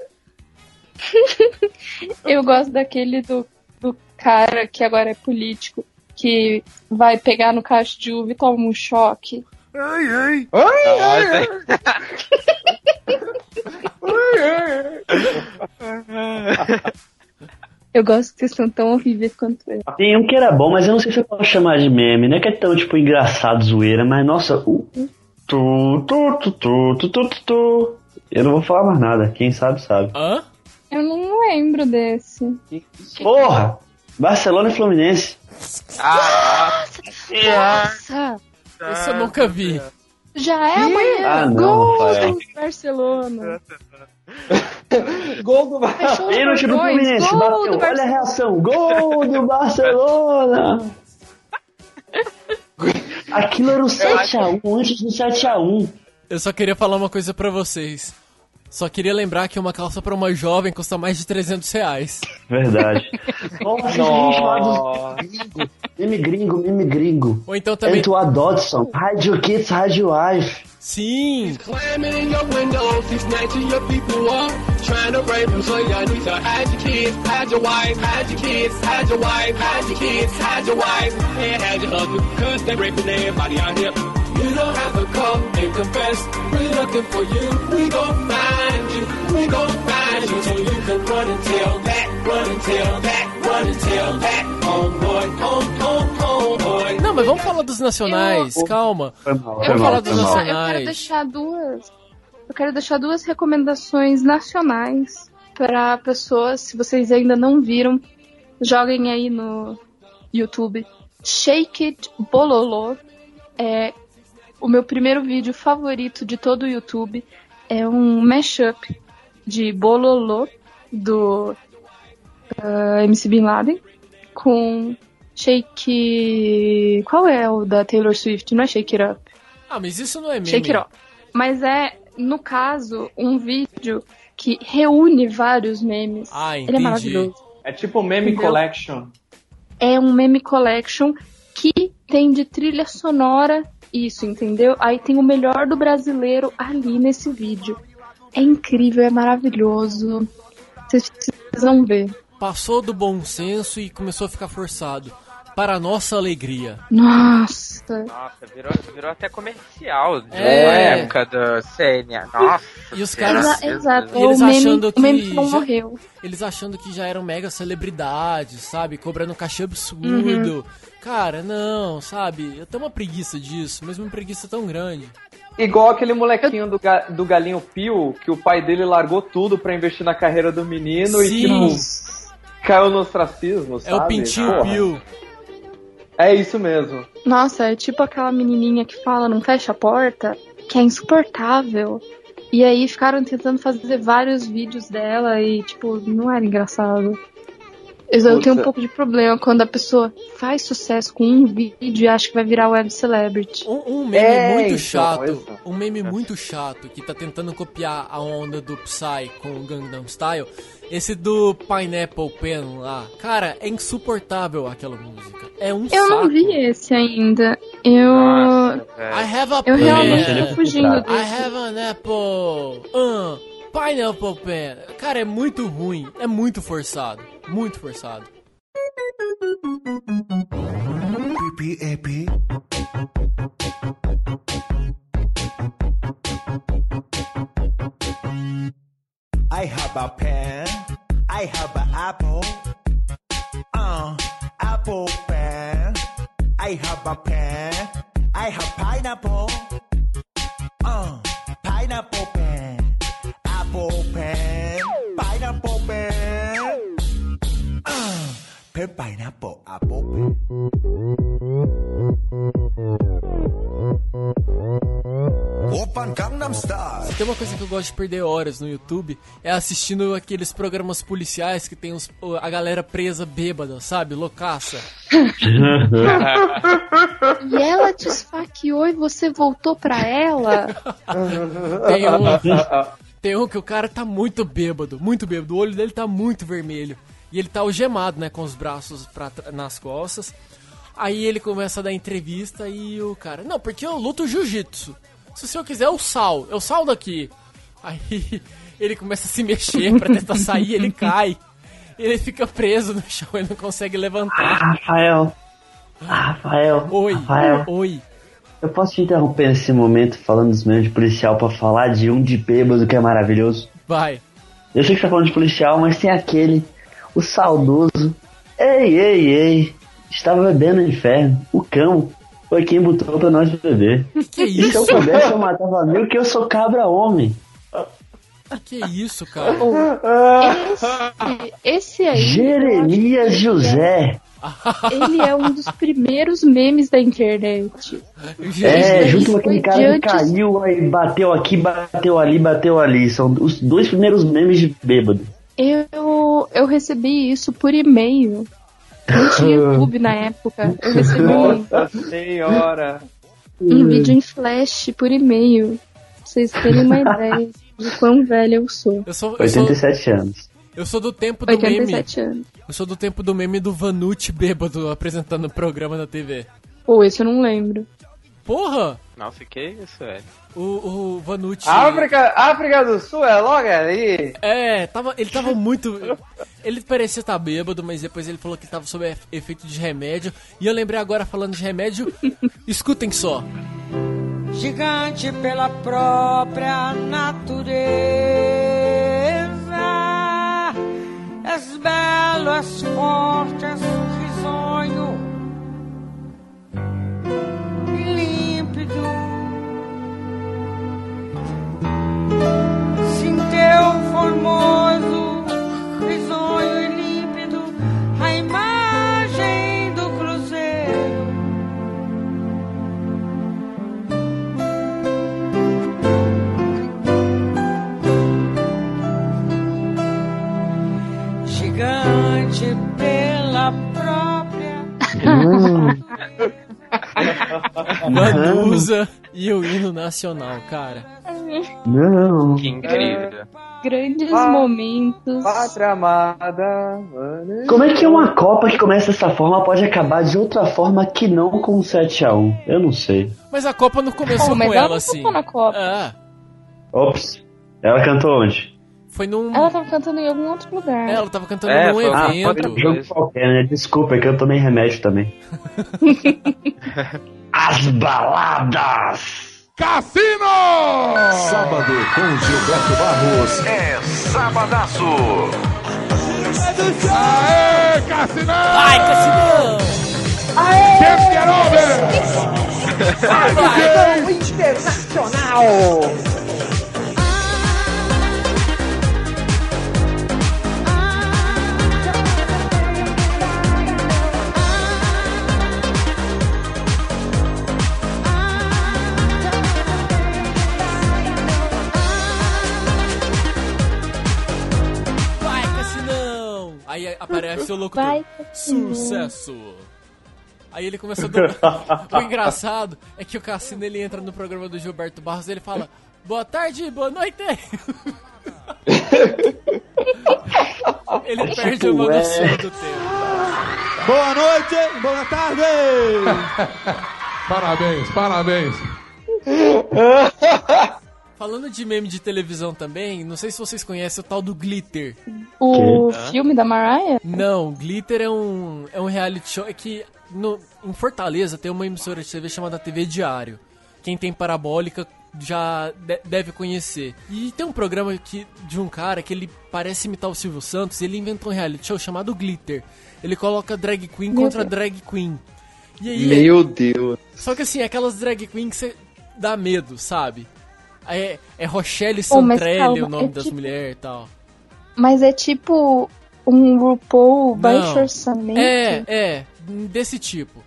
<laughs> Eu gosto daquele do, do cara que agora é político, que vai pegar no cacho de uva e toma um choque. Ai, ai, ai! Eu gosto que vocês são tão horríveis quanto eu. Tem um que era bom, mas eu não sei se eu posso chamar de meme. Não é que é tão, tipo, engraçado, zoeira, mas, nossa, o... Tu, tu, tu, tu, tu, tu, tu, tu. Eu não vou falar mais nada. Quem sabe, sabe. Hã? Eu não lembro desse. Porra! Barcelona e Fluminense. Ah, Nossa! Esse eu nunca vi. Já é amanhã. Ah, não, Gol do Barcelona. <laughs> <laughs> Gol do Pênalti do. Fluminense. Gol Bateu. do Olha a Barcelona. reação. Gol do Barcelona. <laughs> Aquilo era o 7x1 antes do 7x1. Eu só queria falar uma coisa pra vocês. Só queria lembrar que uma calça pra uma jovem custa mais de 300 reais. Verdade. <laughs> Nossa, chamado meme gringo, meme gringo. Ou então também. Antoine Dodson. Sim! Hide your kids, hide your wife, hide You don't have to come and confess, we're looking for you, we gon' find you, we gon' find you, so you can run and tell that, run and tell that, run and tell that, homeboy, home, home, homeboy. Não, mas vamos falar dos nacionais, calma. Foi mal, Eu foi Vamos mal, falar quero, dos mal. deixar, eu quero nacionais. deixar duas. Eu quero deixar duas recomendações nacionais para pessoas, se vocês ainda não viram, joguem aí no YouTube. Shake It Bololô é o meu primeiro vídeo favorito de todo o YouTube. É um mashup de Bololô do ah, MC Bin Laden com Shake. Qual é o da Taylor Swift? Não é Shake It Up? Ah, mas isso não é meme. Shake It Off. Mas é, no caso, um vídeo que reúne vários memes. Ah, Ele entendi. é maravilhoso. É tipo meme Entendeu? collection. É um meme collection que tem de trilha sonora isso, entendeu? Aí tem o melhor do brasileiro ali nesse vídeo. É incrível, é maravilhoso. Vocês precisam ver. Passou do bom senso e começou a ficar forçado. Para a nossa alegria. Nossa. Nossa, virou, virou até comercial de É. uma época da Sênia. Nossa. E os caras- Exa- Exato. E eles o meme, achando o meme que que não já- morreu. Eles achando que já eram mega celebridades, sabe? Cobrando cachê absurdo. Cara, não, sabe? Eu tenho uma preguiça disso, mesmo uma preguiça tão grande. Igual aquele molequinho do, ga- do Galinho Pio, que o pai dele largou tudo pra investir na carreira do menino e, Sim. tipo, caiu no ostracismo, É sabe? o Pintinho Porra. Pio. É isso mesmo. Nossa, é tipo aquela menininha que fala não fecha a porta, que é insuportável. E aí ficaram tentando fazer vários vídeos dela e, tipo, não era engraçado. Eu eu tenho um pouco de problema quando a pessoa faz sucesso com um vídeo e acha que vai virar web celebrity. Um, um meme É, muito então, chato. isso. Um meme muito chato que tá tentando copiar a onda do Psy com o Gangnam Style. Esse do Pineapple Pen lá. Cara, é insuportável aquela música. É um Eu saco. não vi esse ainda. Eu. Nossa. I have a Eu realmente tô fugindo é I have an apple. Uh, pineapple pen. Cara, é muito ruim. É muito forçado. Muito forçado. PPAP. I have a pen. I have an apple. Uh, apple pen. I have a pen. I have pineapple. Uh, pineapple pen. Apple pen. Pineapple pen. Uh, pen pineapple apple pen. Open Gangnam Style. Tem uma coisa que eu gosto de perder horas no YouTube é assistindo aqueles programas policiais que tem os- a galera presa bêbada, sabe? Loucaça. <laughs> E ela te esfaqueou e você voltou pra ela? Tem um, tem um que o cara tá muito bêbado, muito bêbado. O olho dele tá muito vermelho. E ele tá algemado, né? Com os braços pra, nas costas. Aí ele começa a dar entrevista e o cara... Não, porque eu luto jiu-jitsu. Se o senhor quiser, o sal. Eu sal daqui. <laughs> Aí ele começa a se mexer pra tentar sair, ele <laughs> cai. Ele fica preso no chão, ele não consegue levantar. Rafael. Rafael. Oi, Rafael. oi. Eu posso te interromper nesse momento falando dos memes de policial pra falar de um de bêbado que é maravilhoso? Vai. Eu sei que você tá falando de policial, mas tem aquele, o saudoso. Ei, ei, ei. Estava bebendo no inferno. O cão foi quem botou pra nós beber. <laughs> Que E se eu isso? pudesse, eu matava mil, que eu sou cabra homem. Que isso, cara? Esse, esse aí. Jeremias José. Ele é um dos primeiros memes da internet. É, Isso junto com aquele cara que caiu, aí bateu aqui, bateu ali, bateu ali. São os dois primeiros memes de bêbado. Eu, eu recebi isso por e-mail. Não tinha <laughs> YouTube na época. Eu recebi um, Nossa senhora. um vídeo em flash por e-mail. Pra vocês terem uma <laughs> ideia de quão velha eu sou. Eu sou, eu sou, 87 anos. eu sou do tempo do meme. 87 anos. Eu sou do tempo do meme do Vanucci bêbado apresentando o programa na TV. Pô, esse eu não lembro. Porra! Nossa, que isso, velho? O, o Vanucci. África, África do Sul é logo ali. É, tava, ele tava muito. Ele parecia estar bêbado, mas depois ele falou que tava sob efe- efeito de remédio. E eu lembrei agora falando de remédio. Escutem só gigante pela própria natureza. És belo, és forte, és risonho, límpido. Manusa e o hino nacional, cara. Não. Que incrível. Grandes Ah. momentos. Pátria amada. Como é que uma Copa que começa dessa forma pode acabar de outra forma que não com 7x1? Eu não sei. Mas a Copa não começou Oh, mas com ela ela, não assim. cantou na Copa. Ah, Ops. Ela cantou onde? foi num. Ela tava cantando em algum outro lugar. Ela tava cantando É, num foi- Ah, evento. foi um jogo qualquer, né? Desculpa, é que eu tomei remédio também. <laughs> As baladas! Cassino! Sábado com Gilberto Barros. É Sabadaço. Aê, Cassinão! Vai, Cassinão! Quem quer over? Internacional! Vai, Aí aparece o louco Vai, Sucesso! Aí ele começa a dobrar. <laughs> o engraçado é que o Cassino ele entra no programa do Gilberto Barros e ele fala: Boa tarde, boa noite! <laughs> ele perde uma noção do tempo. Boa noite, boa tarde! parabéns, parabéns. Falando de meme de televisão também, não sei se vocês conhecem o tal do Glitter. O Que? filme da Mariah? Não, Glitter é um, é um reality show. É que no, em Fortaleza tem uma emissora de TV chamada TV Diário. Quem tem parabólica já de- deve conhecer. E tem um programa que, de um cara que ele parece imitar o Silvio Santos. Ele inventou um reality show chamado Glitter. Ele coloca drag queen Meu contra Deus. drag queen. E aí, Meu Deus. Só que assim, aquelas drag queen que você dá medo, sabe? É, é Rochelle Oh, Santrelli calma, o nome é das tipo- mulheres e tal. Mas é tipo um RuPaul baixo Não. orçamento. É, é, desse tipo.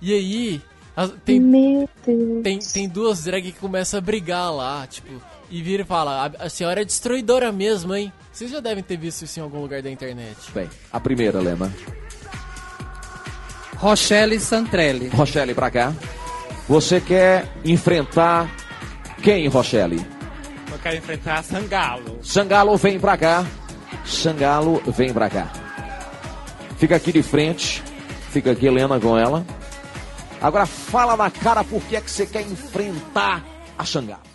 E aí, tem, Meu Deus. tem, tem duas drag que começam a brigar lá, tipo, e vira e fala, a, a senhora é destruidora mesmo, hein? Vocês já devem ter visto isso em algum lugar da internet. Bem, a primeira, Lema. Rochelle Santrelli. Rochelle, pra cá. Você quer enfrentar quem, Rochelle? Eu quero enfrentar Sangalo. Sangalo, vem pra cá. Sangalo, vem pra cá. Fica aqui de frente. Fica aqui, Helena, com ela. Agora fala na cara por que é que você quer enfrentar a Sangalo.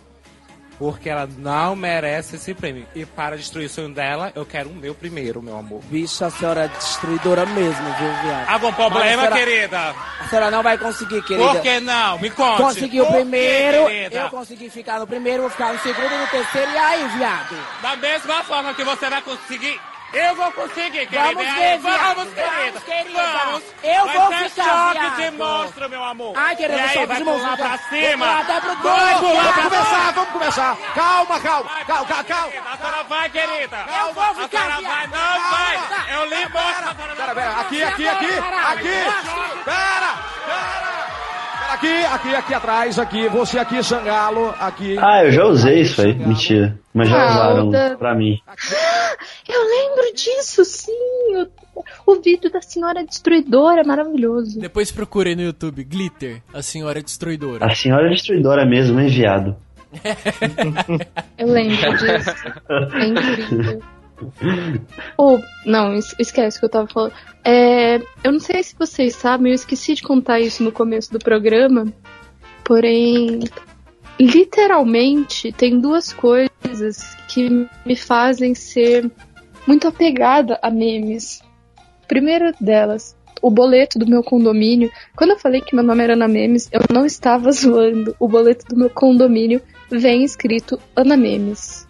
Porque ela não merece esse prêmio. E para destruir o sonho dela, eu quero o meu primeiro, meu amor. Bicho, a senhora é destruidora mesmo, viu, viado? Algum problema, senhora- querida? A senhora não vai conseguir, querida. Por que não? Me conte. Consegui o Por primeiro, querida? eu consegui ficar no primeiro, vou ficar no segundo no terceiro, e aí, viado? Da mesma forma que você vai conseguir, eu vou conseguir, querida. Vamos ver. Vamos, querida. Vamos, querida. Vamos. Eu Vai vou ser ficar, choque viado. de monstro, meu amor. Ai, querida, aí, vai pular pra cima. dois, pular vamos pra começar. Vamos começar. Calma, calma, calma, calma, calma. A senhora vai, querida. Eu vou ficar, A senhora vai, não vai. Eu lhe mostro. Pera, pera, aqui, aqui, aqui, aqui. Pera, pera. Aqui, aqui, aqui atrás, aqui. Você aqui, Sangalo, aqui. Ah, eu já usei isso aí. Mentira. Mas já Ah, usaram da- pra mim. <gasps> Eu lembro disso, sim. O, o vídeo da senhora destruidora maravilhoso. Depois procurei no YouTube, Glitter, a senhora destruidora. A senhora destruidora mesmo, hein, viado? <laughs> Eu lembro disso. É incrível. <laughs> Oh, não, es- esquece o que eu tava falando. É, eu não sei se vocês sabem, eu esqueci de contar isso no começo do programa. Porém, literalmente, tem duas coisas que me fazem ser muito apegada a memes. Primeiro delas, o boleto do meu condomínio. Quando eu falei que meu nome era Ana Memes, eu não estava <laughs> zoando. O boleto do meu condomínio vem escrito Ana Memes.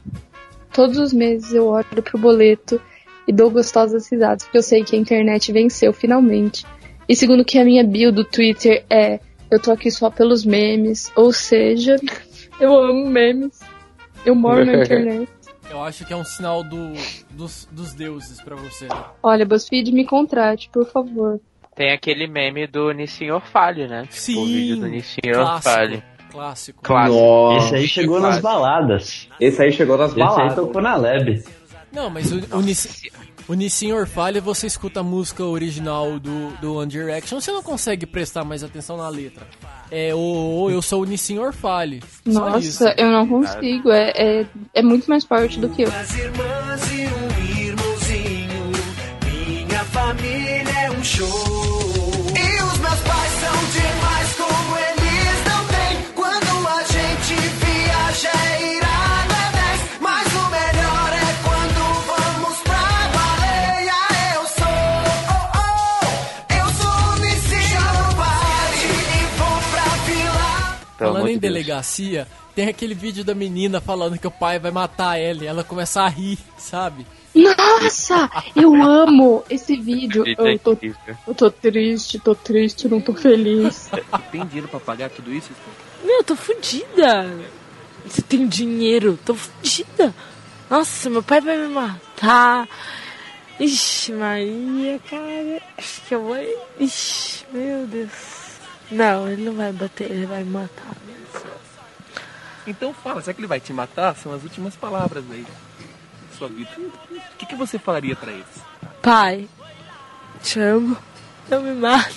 Todos os meses eu olho pro boleto e dou gostosas risadas, porque eu sei que a internet venceu finalmente. E segundo que a minha bio do Twitter é Eu tô aqui só pelos memes. Ou seja, <laughs> eu amo memes. Eu moro na internet. <laughs> Eu acho que é um sinal do, dos, dos deuses pra você. né? Olha, BuzzFeed, me contrate, por favor. Tem aquele meme do Nissin Falho, né? Tipo, Sim, o vídeo do Nissin clássico. Clássico. Clássico. Esse aí chegou nas baladas. Esse aí chegou nas Esse aí baladas. tocou na Lab. Não, mas o, o, Nissin, o Nissin Orfalha, você escuta a música original do, do One Direction, você não consegue prestar mais atenção na letra. É o, o Eu Sou o Nissin Orfalha. Nossa, eu não consigo. É, é, é muito mais forte do que eu. Duas irmãs e um irmãozinho. Minha família é um show. Delegacia, tem aquele vídeo da menina falando que o pai vai matar ela e ela começa a rir, sabe? Nossa, eu amo esse vídeo. Eu tô, eu tô triste, tô triste, não tô feliz. Tem dinheiro pra pagar tudo isso? Meu, tô fodida. Você tem dinheiro? Tô fodida. Nossa, meu pai vai me matar. Ixi, Maria, cara. Acho que eu vou. Ixi, meu Deus. Não, ele não vai bater, ele vai me matar. Então fala, será que ele vai te matar? São as últimas palavras aí da sua vida. O que, que você falaria pra eles? Pai, te amo. Não me mata.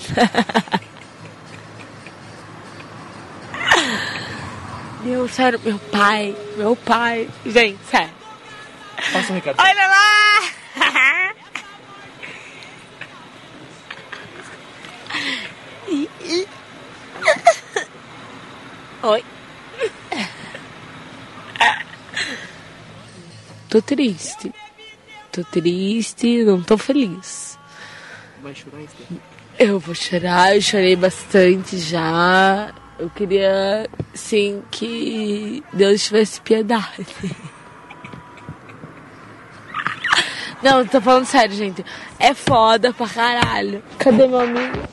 Meu, sério, meu pai, meu pai. Gente, sério. Passa um recado. Olha lá! Ih. <laughs> Oi. Tô triste. Tô triste, não tô feliz. Vai chorar, Esther? Eu vou chorar, eu chorei bastante já. Eu queria, sim, que Deus tivesse piedade. Não, tô falando sério, gente. É foda pra caralho. Cadê meu amigo?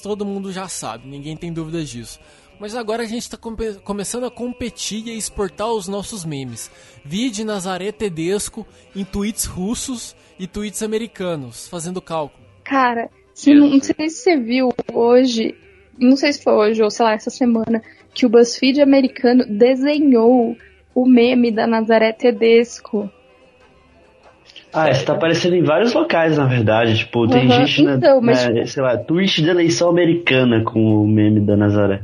Todo mundo já sabe, ninguém tem dúvidas disso. Mas agora a gente está começando a competir e a exportar os nossos memes. Vide Nazaré Tedesco em tweets russos e tweets americanos, fazendo cálculo. Cara, se não, não sei se você viu hoje, não sei se foi hoje ou sei lá, essa semana, que o BuzzFeed americano desenhou o meme da Nazaré Tedesco. Ah, isso tá aparecendo em vários locais, na verdade. Tipo, tem Aham, gente na, então, mas, na- tipo- sei lá, tweet da eleição americana com o meme da Nazaré.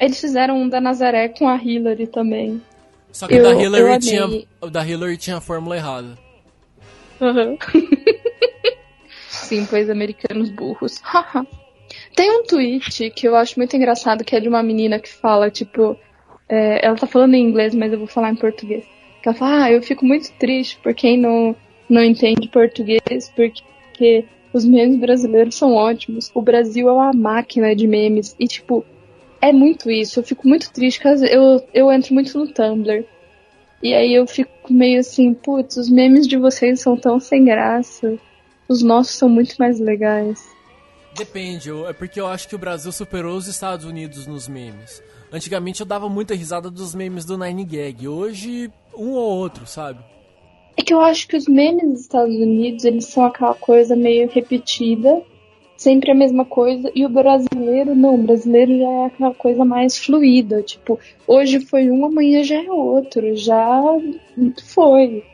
Eles fizeram um da Nazaré com a Hillary também. Só que Eu- o da Hillary tinha, o da Hillary tinha a fórmula errada. Aham. <laughs> Sim, pois americanos burros. Haha. Tem um tweet que eu acho muito engraçado que é de uma menina que fala, tipo, é, ela tá falando em inglês, mas eu vou falar em português. Que ela fala, ah, eu fico muito triste por quem não, não entende português, porque os memes brasileiros são ótimos. O Brasil é uma máquina de memes. E, tipo, é muito isso. Eu fico muito triste, eu, eu entro muito no Tumblr. E aí eu fico meio assim, putz, os memes de vocês são tão sem graça. Os nossos são muito mais legais. Depende, é porque eu acho que o Brasil superou os Estados Unidos nos memes. Antigamente eu dava muita risada dos memes do Nine Gag, hoje um ou outro, sabe? É que eu acho que os memes dos Estados Unidos, eles são aquela coisa meio repetida, sempre a mesma coisa, e o brasileiro, não, o brasileiro já é aquela coisa mais fluida, tipo, hoje foi um, amanhã já é outro, já foi.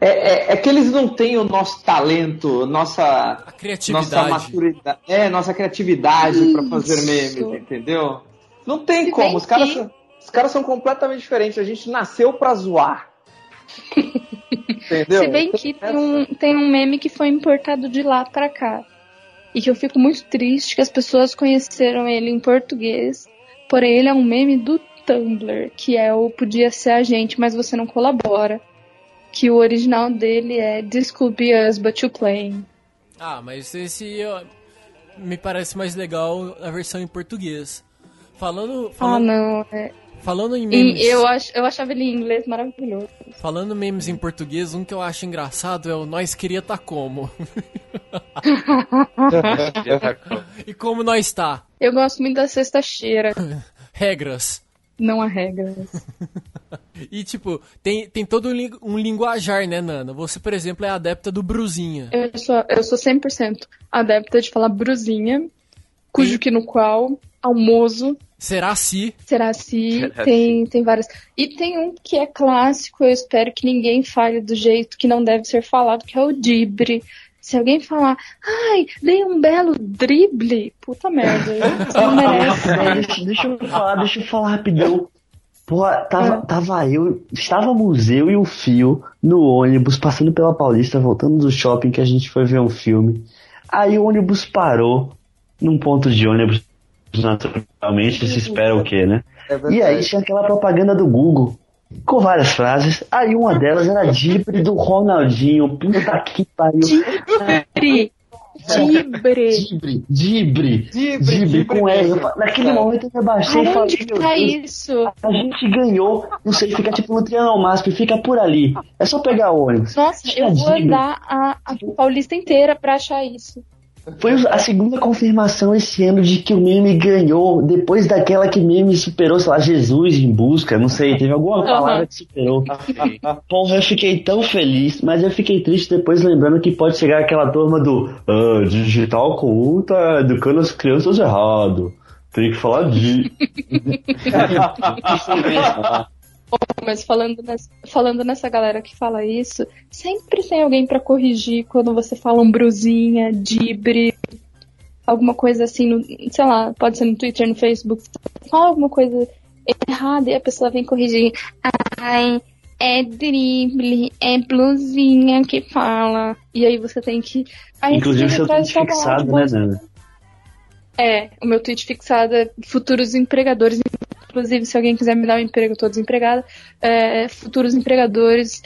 É, é, é que eles não têm o nosso talento, nossa criatividade. nossa maturidade, é, nossa criatividade pra fazer memes, entendeu? Não tem Se como, os caras, que- os caras são completamente diferentes, a gente nasceu pra zoar. <laughs> entendeu? Se bem que tem um, tem um meme que foi importado de lá pra cá. e que eu fico muito triste que as pessoas conheceram ele em português, porém ele é um meme do Tumblr, que é o Podia Ser a Gente, mas você não colabora. Que o original dele é Be Us, But You Playing. Ah, mas esse ó, me parece mais legal a versão em português. Falando. Ah, falando não, é. Falando em memes. E eu, ach, eu achava ele em inglês maravilhoso. Falando memes em português, um que eu acho engraçado é o Nós Queria Tá Como. <laughs> e como nós tá? Eu gosto muito da sexta-feira. <laughs> Regras. Não há regras. <laughs> E tipo, tem, tem todo um, lin- linguajar, né, Nana? Você, por exemplo, é adepta do Bruzinha. Eu sou, eu sou 100% adepta de falar brusinha, cujo que no qual, almoço, Será se? será se, <laughs> Será tem, tem várias. E tem um que é clássico, eu espero que ninguém fale do jeito que não deve ser falado, que é o dibre. Se alguém falar, ai, dei um belo drible, puta merda, você não <laughs> merece. deixa, deixa eu falar, deixa eu falar rapidão. Porra, tava, tava eu, estávamos eu e o Fio no ônibus, passando pela Paulista, voltando do shopping que a gente foi ver um filme. Aí o ônibus parou num ponto de ônibus, naturalmente, se espera o quê, né? e aí tinha aquela propaganda do Google, com várias frases. Aí uma delas era Dibre do Ronaldinho. Puta que pariu. Dibre. Dibre. Dibre. Dibre. Dibre com ela. Naquele momento eu me abaixei e falei, meu tá isso? a gente ganhou. Não sei, fica tipo no Triângulo Máximo, fica por ali. É só pegar o ônibus. Nossa, eu vou Dibre. andar a, a Paulista inteira pra achar isso. Foi a segunda confirmação esse ano de que o meme ganhou, depois daquela que meme superou, sei lá, Jesus em busca, não sei, teve alguma palavra que superou. Porra, eu fiquei tão feliz, mas eu fiquei triste depois lembrando que pode chegar aquela turma do ah, digital comum tá educando as crianças errado. Tem que falar de. <laughs> <laughs> Mas falando nessa, falando nessa galera que fala isso, sempre tem alguém pra corrigir quando você fala um brusinha, dibre, alguma coisa assim, no, sei lá, pode ser no Twitter, no Facebook, fala alguma coisa errada e a pessoa vem corrigir. Ai, é drible, é blusinha que fala. E aí você tem que. Aí Inclusive seu tweet fixado, de né, Nana? É, o meu tweet fixado é futuros empregadores. Inclusive, se alguém quiser me dar um emprego, eu tô desempregada. É, futuros empregadores,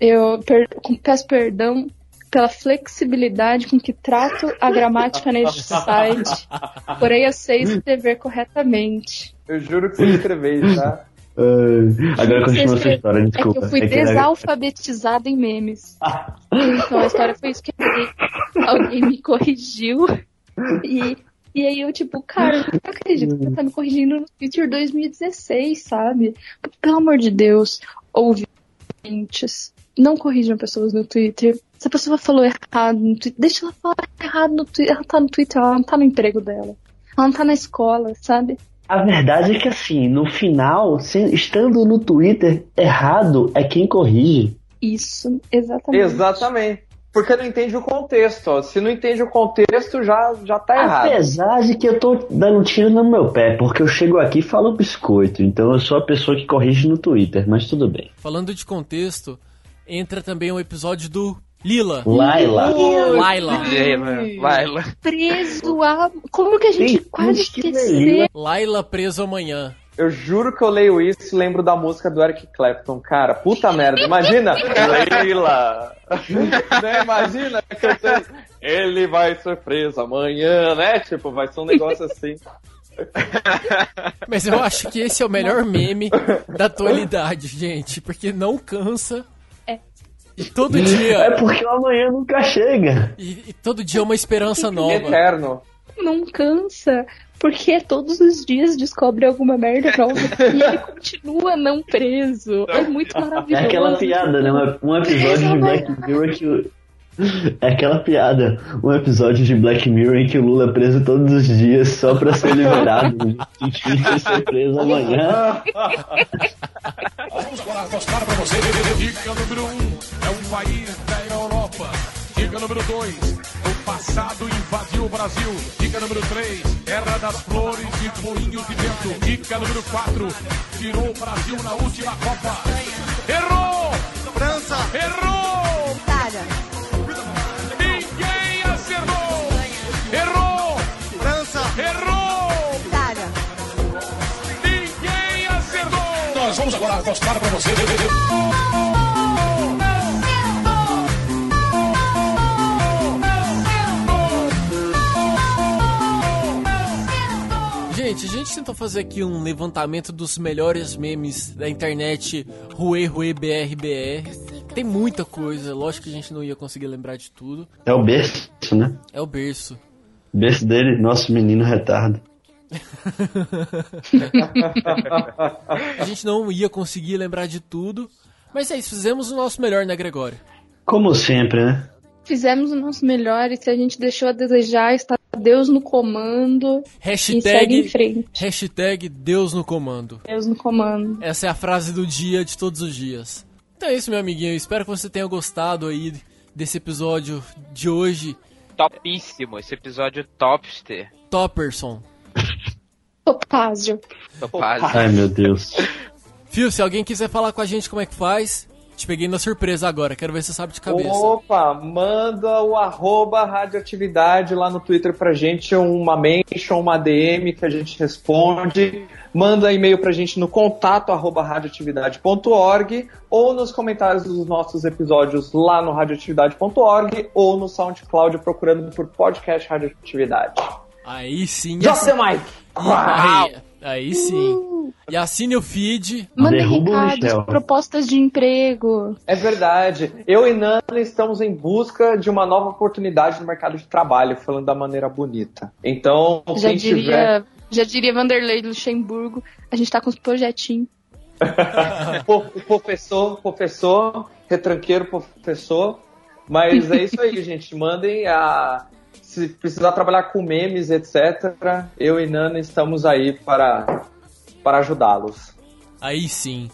eu per- peço perdão pela flexibilidade com que trato a gramática neste site. Porém, eu sei escrever corretamente. Eu juro que você escreveu, tá? Ah, agora continua sua escreve- história, desculpa. É que eu fui É que era- desalfabetizada em memes. Então a história foi isso que alguém, alguém me corrigiu. E, e aí eu, tipo, cara, eu não acredito que você tá me corrigindo no Twitter 2016, sabe? Pelo amor de Deus, ouvintes, não corrijam pessoas no Twitter. Se a pessoa falou errado no Twitter, deixa ela falar errado no Twitter. Ela tá no Twitter, ela não tá no emprego dela. Ela não tá na escola, sabe? A verdade é que assim, no final, estando no Twitter, errado é quem corrige. Isso, exatamente. Exatamente. Porque não entende o contexto. ó. Se não entende o contexto, já, já tá errado. Apesar de que eu tô dando tiro no meu pé, porque eu chego aqui e falo biscoito, então eu sou a pessoa que corrige no Twitter, mas tudo bem. Falando de contexto, entra também o episódio do Lila. Laila. Laila. Laila. Preso a. Como que a gente quase esqueceu? Laila preso amanhã. Eu juro que eu leio isso e lembro da música do Eric Clapton, cara. Puta merda, imagina! Leila! né? Imagina. Ele vai ser preso amanhã, né? Tipo, vai ser um negócio assim. Mas eu acho que esse é o melhor meme da atualidade, gente, porque não cansa. É. E todo dia. É porque o amanhã nunca chega. E, e todo dia é uma esperança nova. Eterno. Não cansa, porque todos os dias descobre alguma merda nova <laughs> e ele continua não preso. É muito É maravilhoso. aquela piada, né? Um- episódio de Black Mirror que o. É aquela piada, um episódio de Black Mirror em que o Lula é preso todos os dias só pra ser liberado. <laughs> Vai ser preso amanhã. <laughs> Vamos mostrar para você. Dica número 1 um, é um país da Europa. Dica número 2, o passado invadiu o Brasil. Dica número 3, terra das flores e Moinho de vento. Dica número 4, tirou o Brasil na última Copa. Errou! França! Errou! Itália! Ninguém acertou! Errou! França! Errou! Itália! Ninguém acertou! Nós vamos agora apostar para vocês. Gente, a gente tentou fazer aqui um levantamento dos melhores memes da internet Rue Rue BR BR. Tem muita coisa, lógico que a gente não ia conseguir lembrar de tudo. É o berço, né? É o berço. Berço dele, nosso menino retardo. <laughs> A gente não ia conseguir lembrar de tudo. Mas é isso, fizemos o nosso melhor, né, Gregório? Como sempre, né? Fizemos o nosso melhor e se a gente deixou a desejar, está Deus no comando. E segue em Hashtag, frente. hashtag Deus no comando. Deus no comando. Essa é a frase do dia de todos os dias. Então é isso, meu amiguinho. Eu espero que você tenha gostado aí desse episódio de hoje. Topíssimo, esse episódio topster. Topperson. Topázio. Topázio. Ai, meu Deus. Fio, se alguém quiser falar com a gente como é que faz, te peguei na surpresa agora. Quero ver se você sabe de cabeça. Opa, manda o arroba radioatividade lá no Twitter pra gente, uma mention, uma DM que a gente responde. Manda e-mail pra gente no contato arroba radioatividade.org ou nos comentários dos nossos episódios lá no radioatividade.org ou no SoundCloud procurando por podcast Radioatividade. Aí sim. Assi- the mic! Aí, aí sim. E assine o feed. O recados, propostas de emprego. É verdade. Eu e Nana estamos em busca de uma nova oportunidade no mercado de trabalho, falando da maneira bonita. Então, Já quem tiver. diria, já diria Vanderlei Luxemburgo, a gente tá com os projetinhos. <laughs> Po- professor, professor, retranqueiro, professor. Mas é isso aí, gente. Mandem a. Se precisar trabalhar com memes, etc., eu e Nana estamos aí para, para ajudá-los. Aí sim.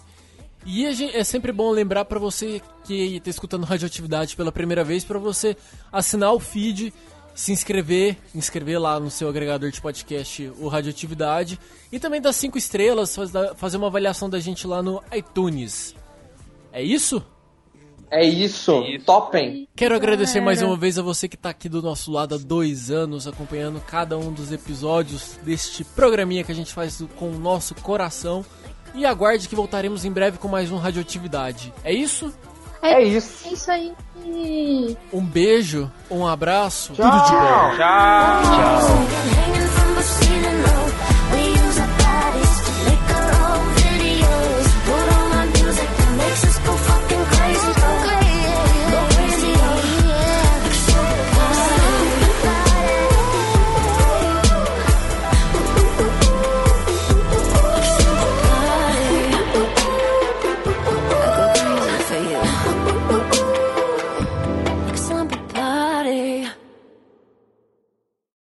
E é sempre bom lembrar pra você que está escutando Radioatividade pela primeira vez, pra você assinar o feed, se inscrever, inscrever lá no seu agregador de podcast, o Radioatividade, e também dar cinco estrelas, fazer uma avaliação da gente lá no iTunes. É isso? É isso, topem. Quero agradecer mais uma vez a você que está aqui do nosso lado há dois anos, acompanhando cada um dos episódios deste programinha que a gente faz com o nosso coração. E aguarde que voltaremos em breve com mais um Radioatividade. É isso? É isso. É isso aí. Um beijo, um abraço, Tchau. tudo de bom. Tchau. Tchau.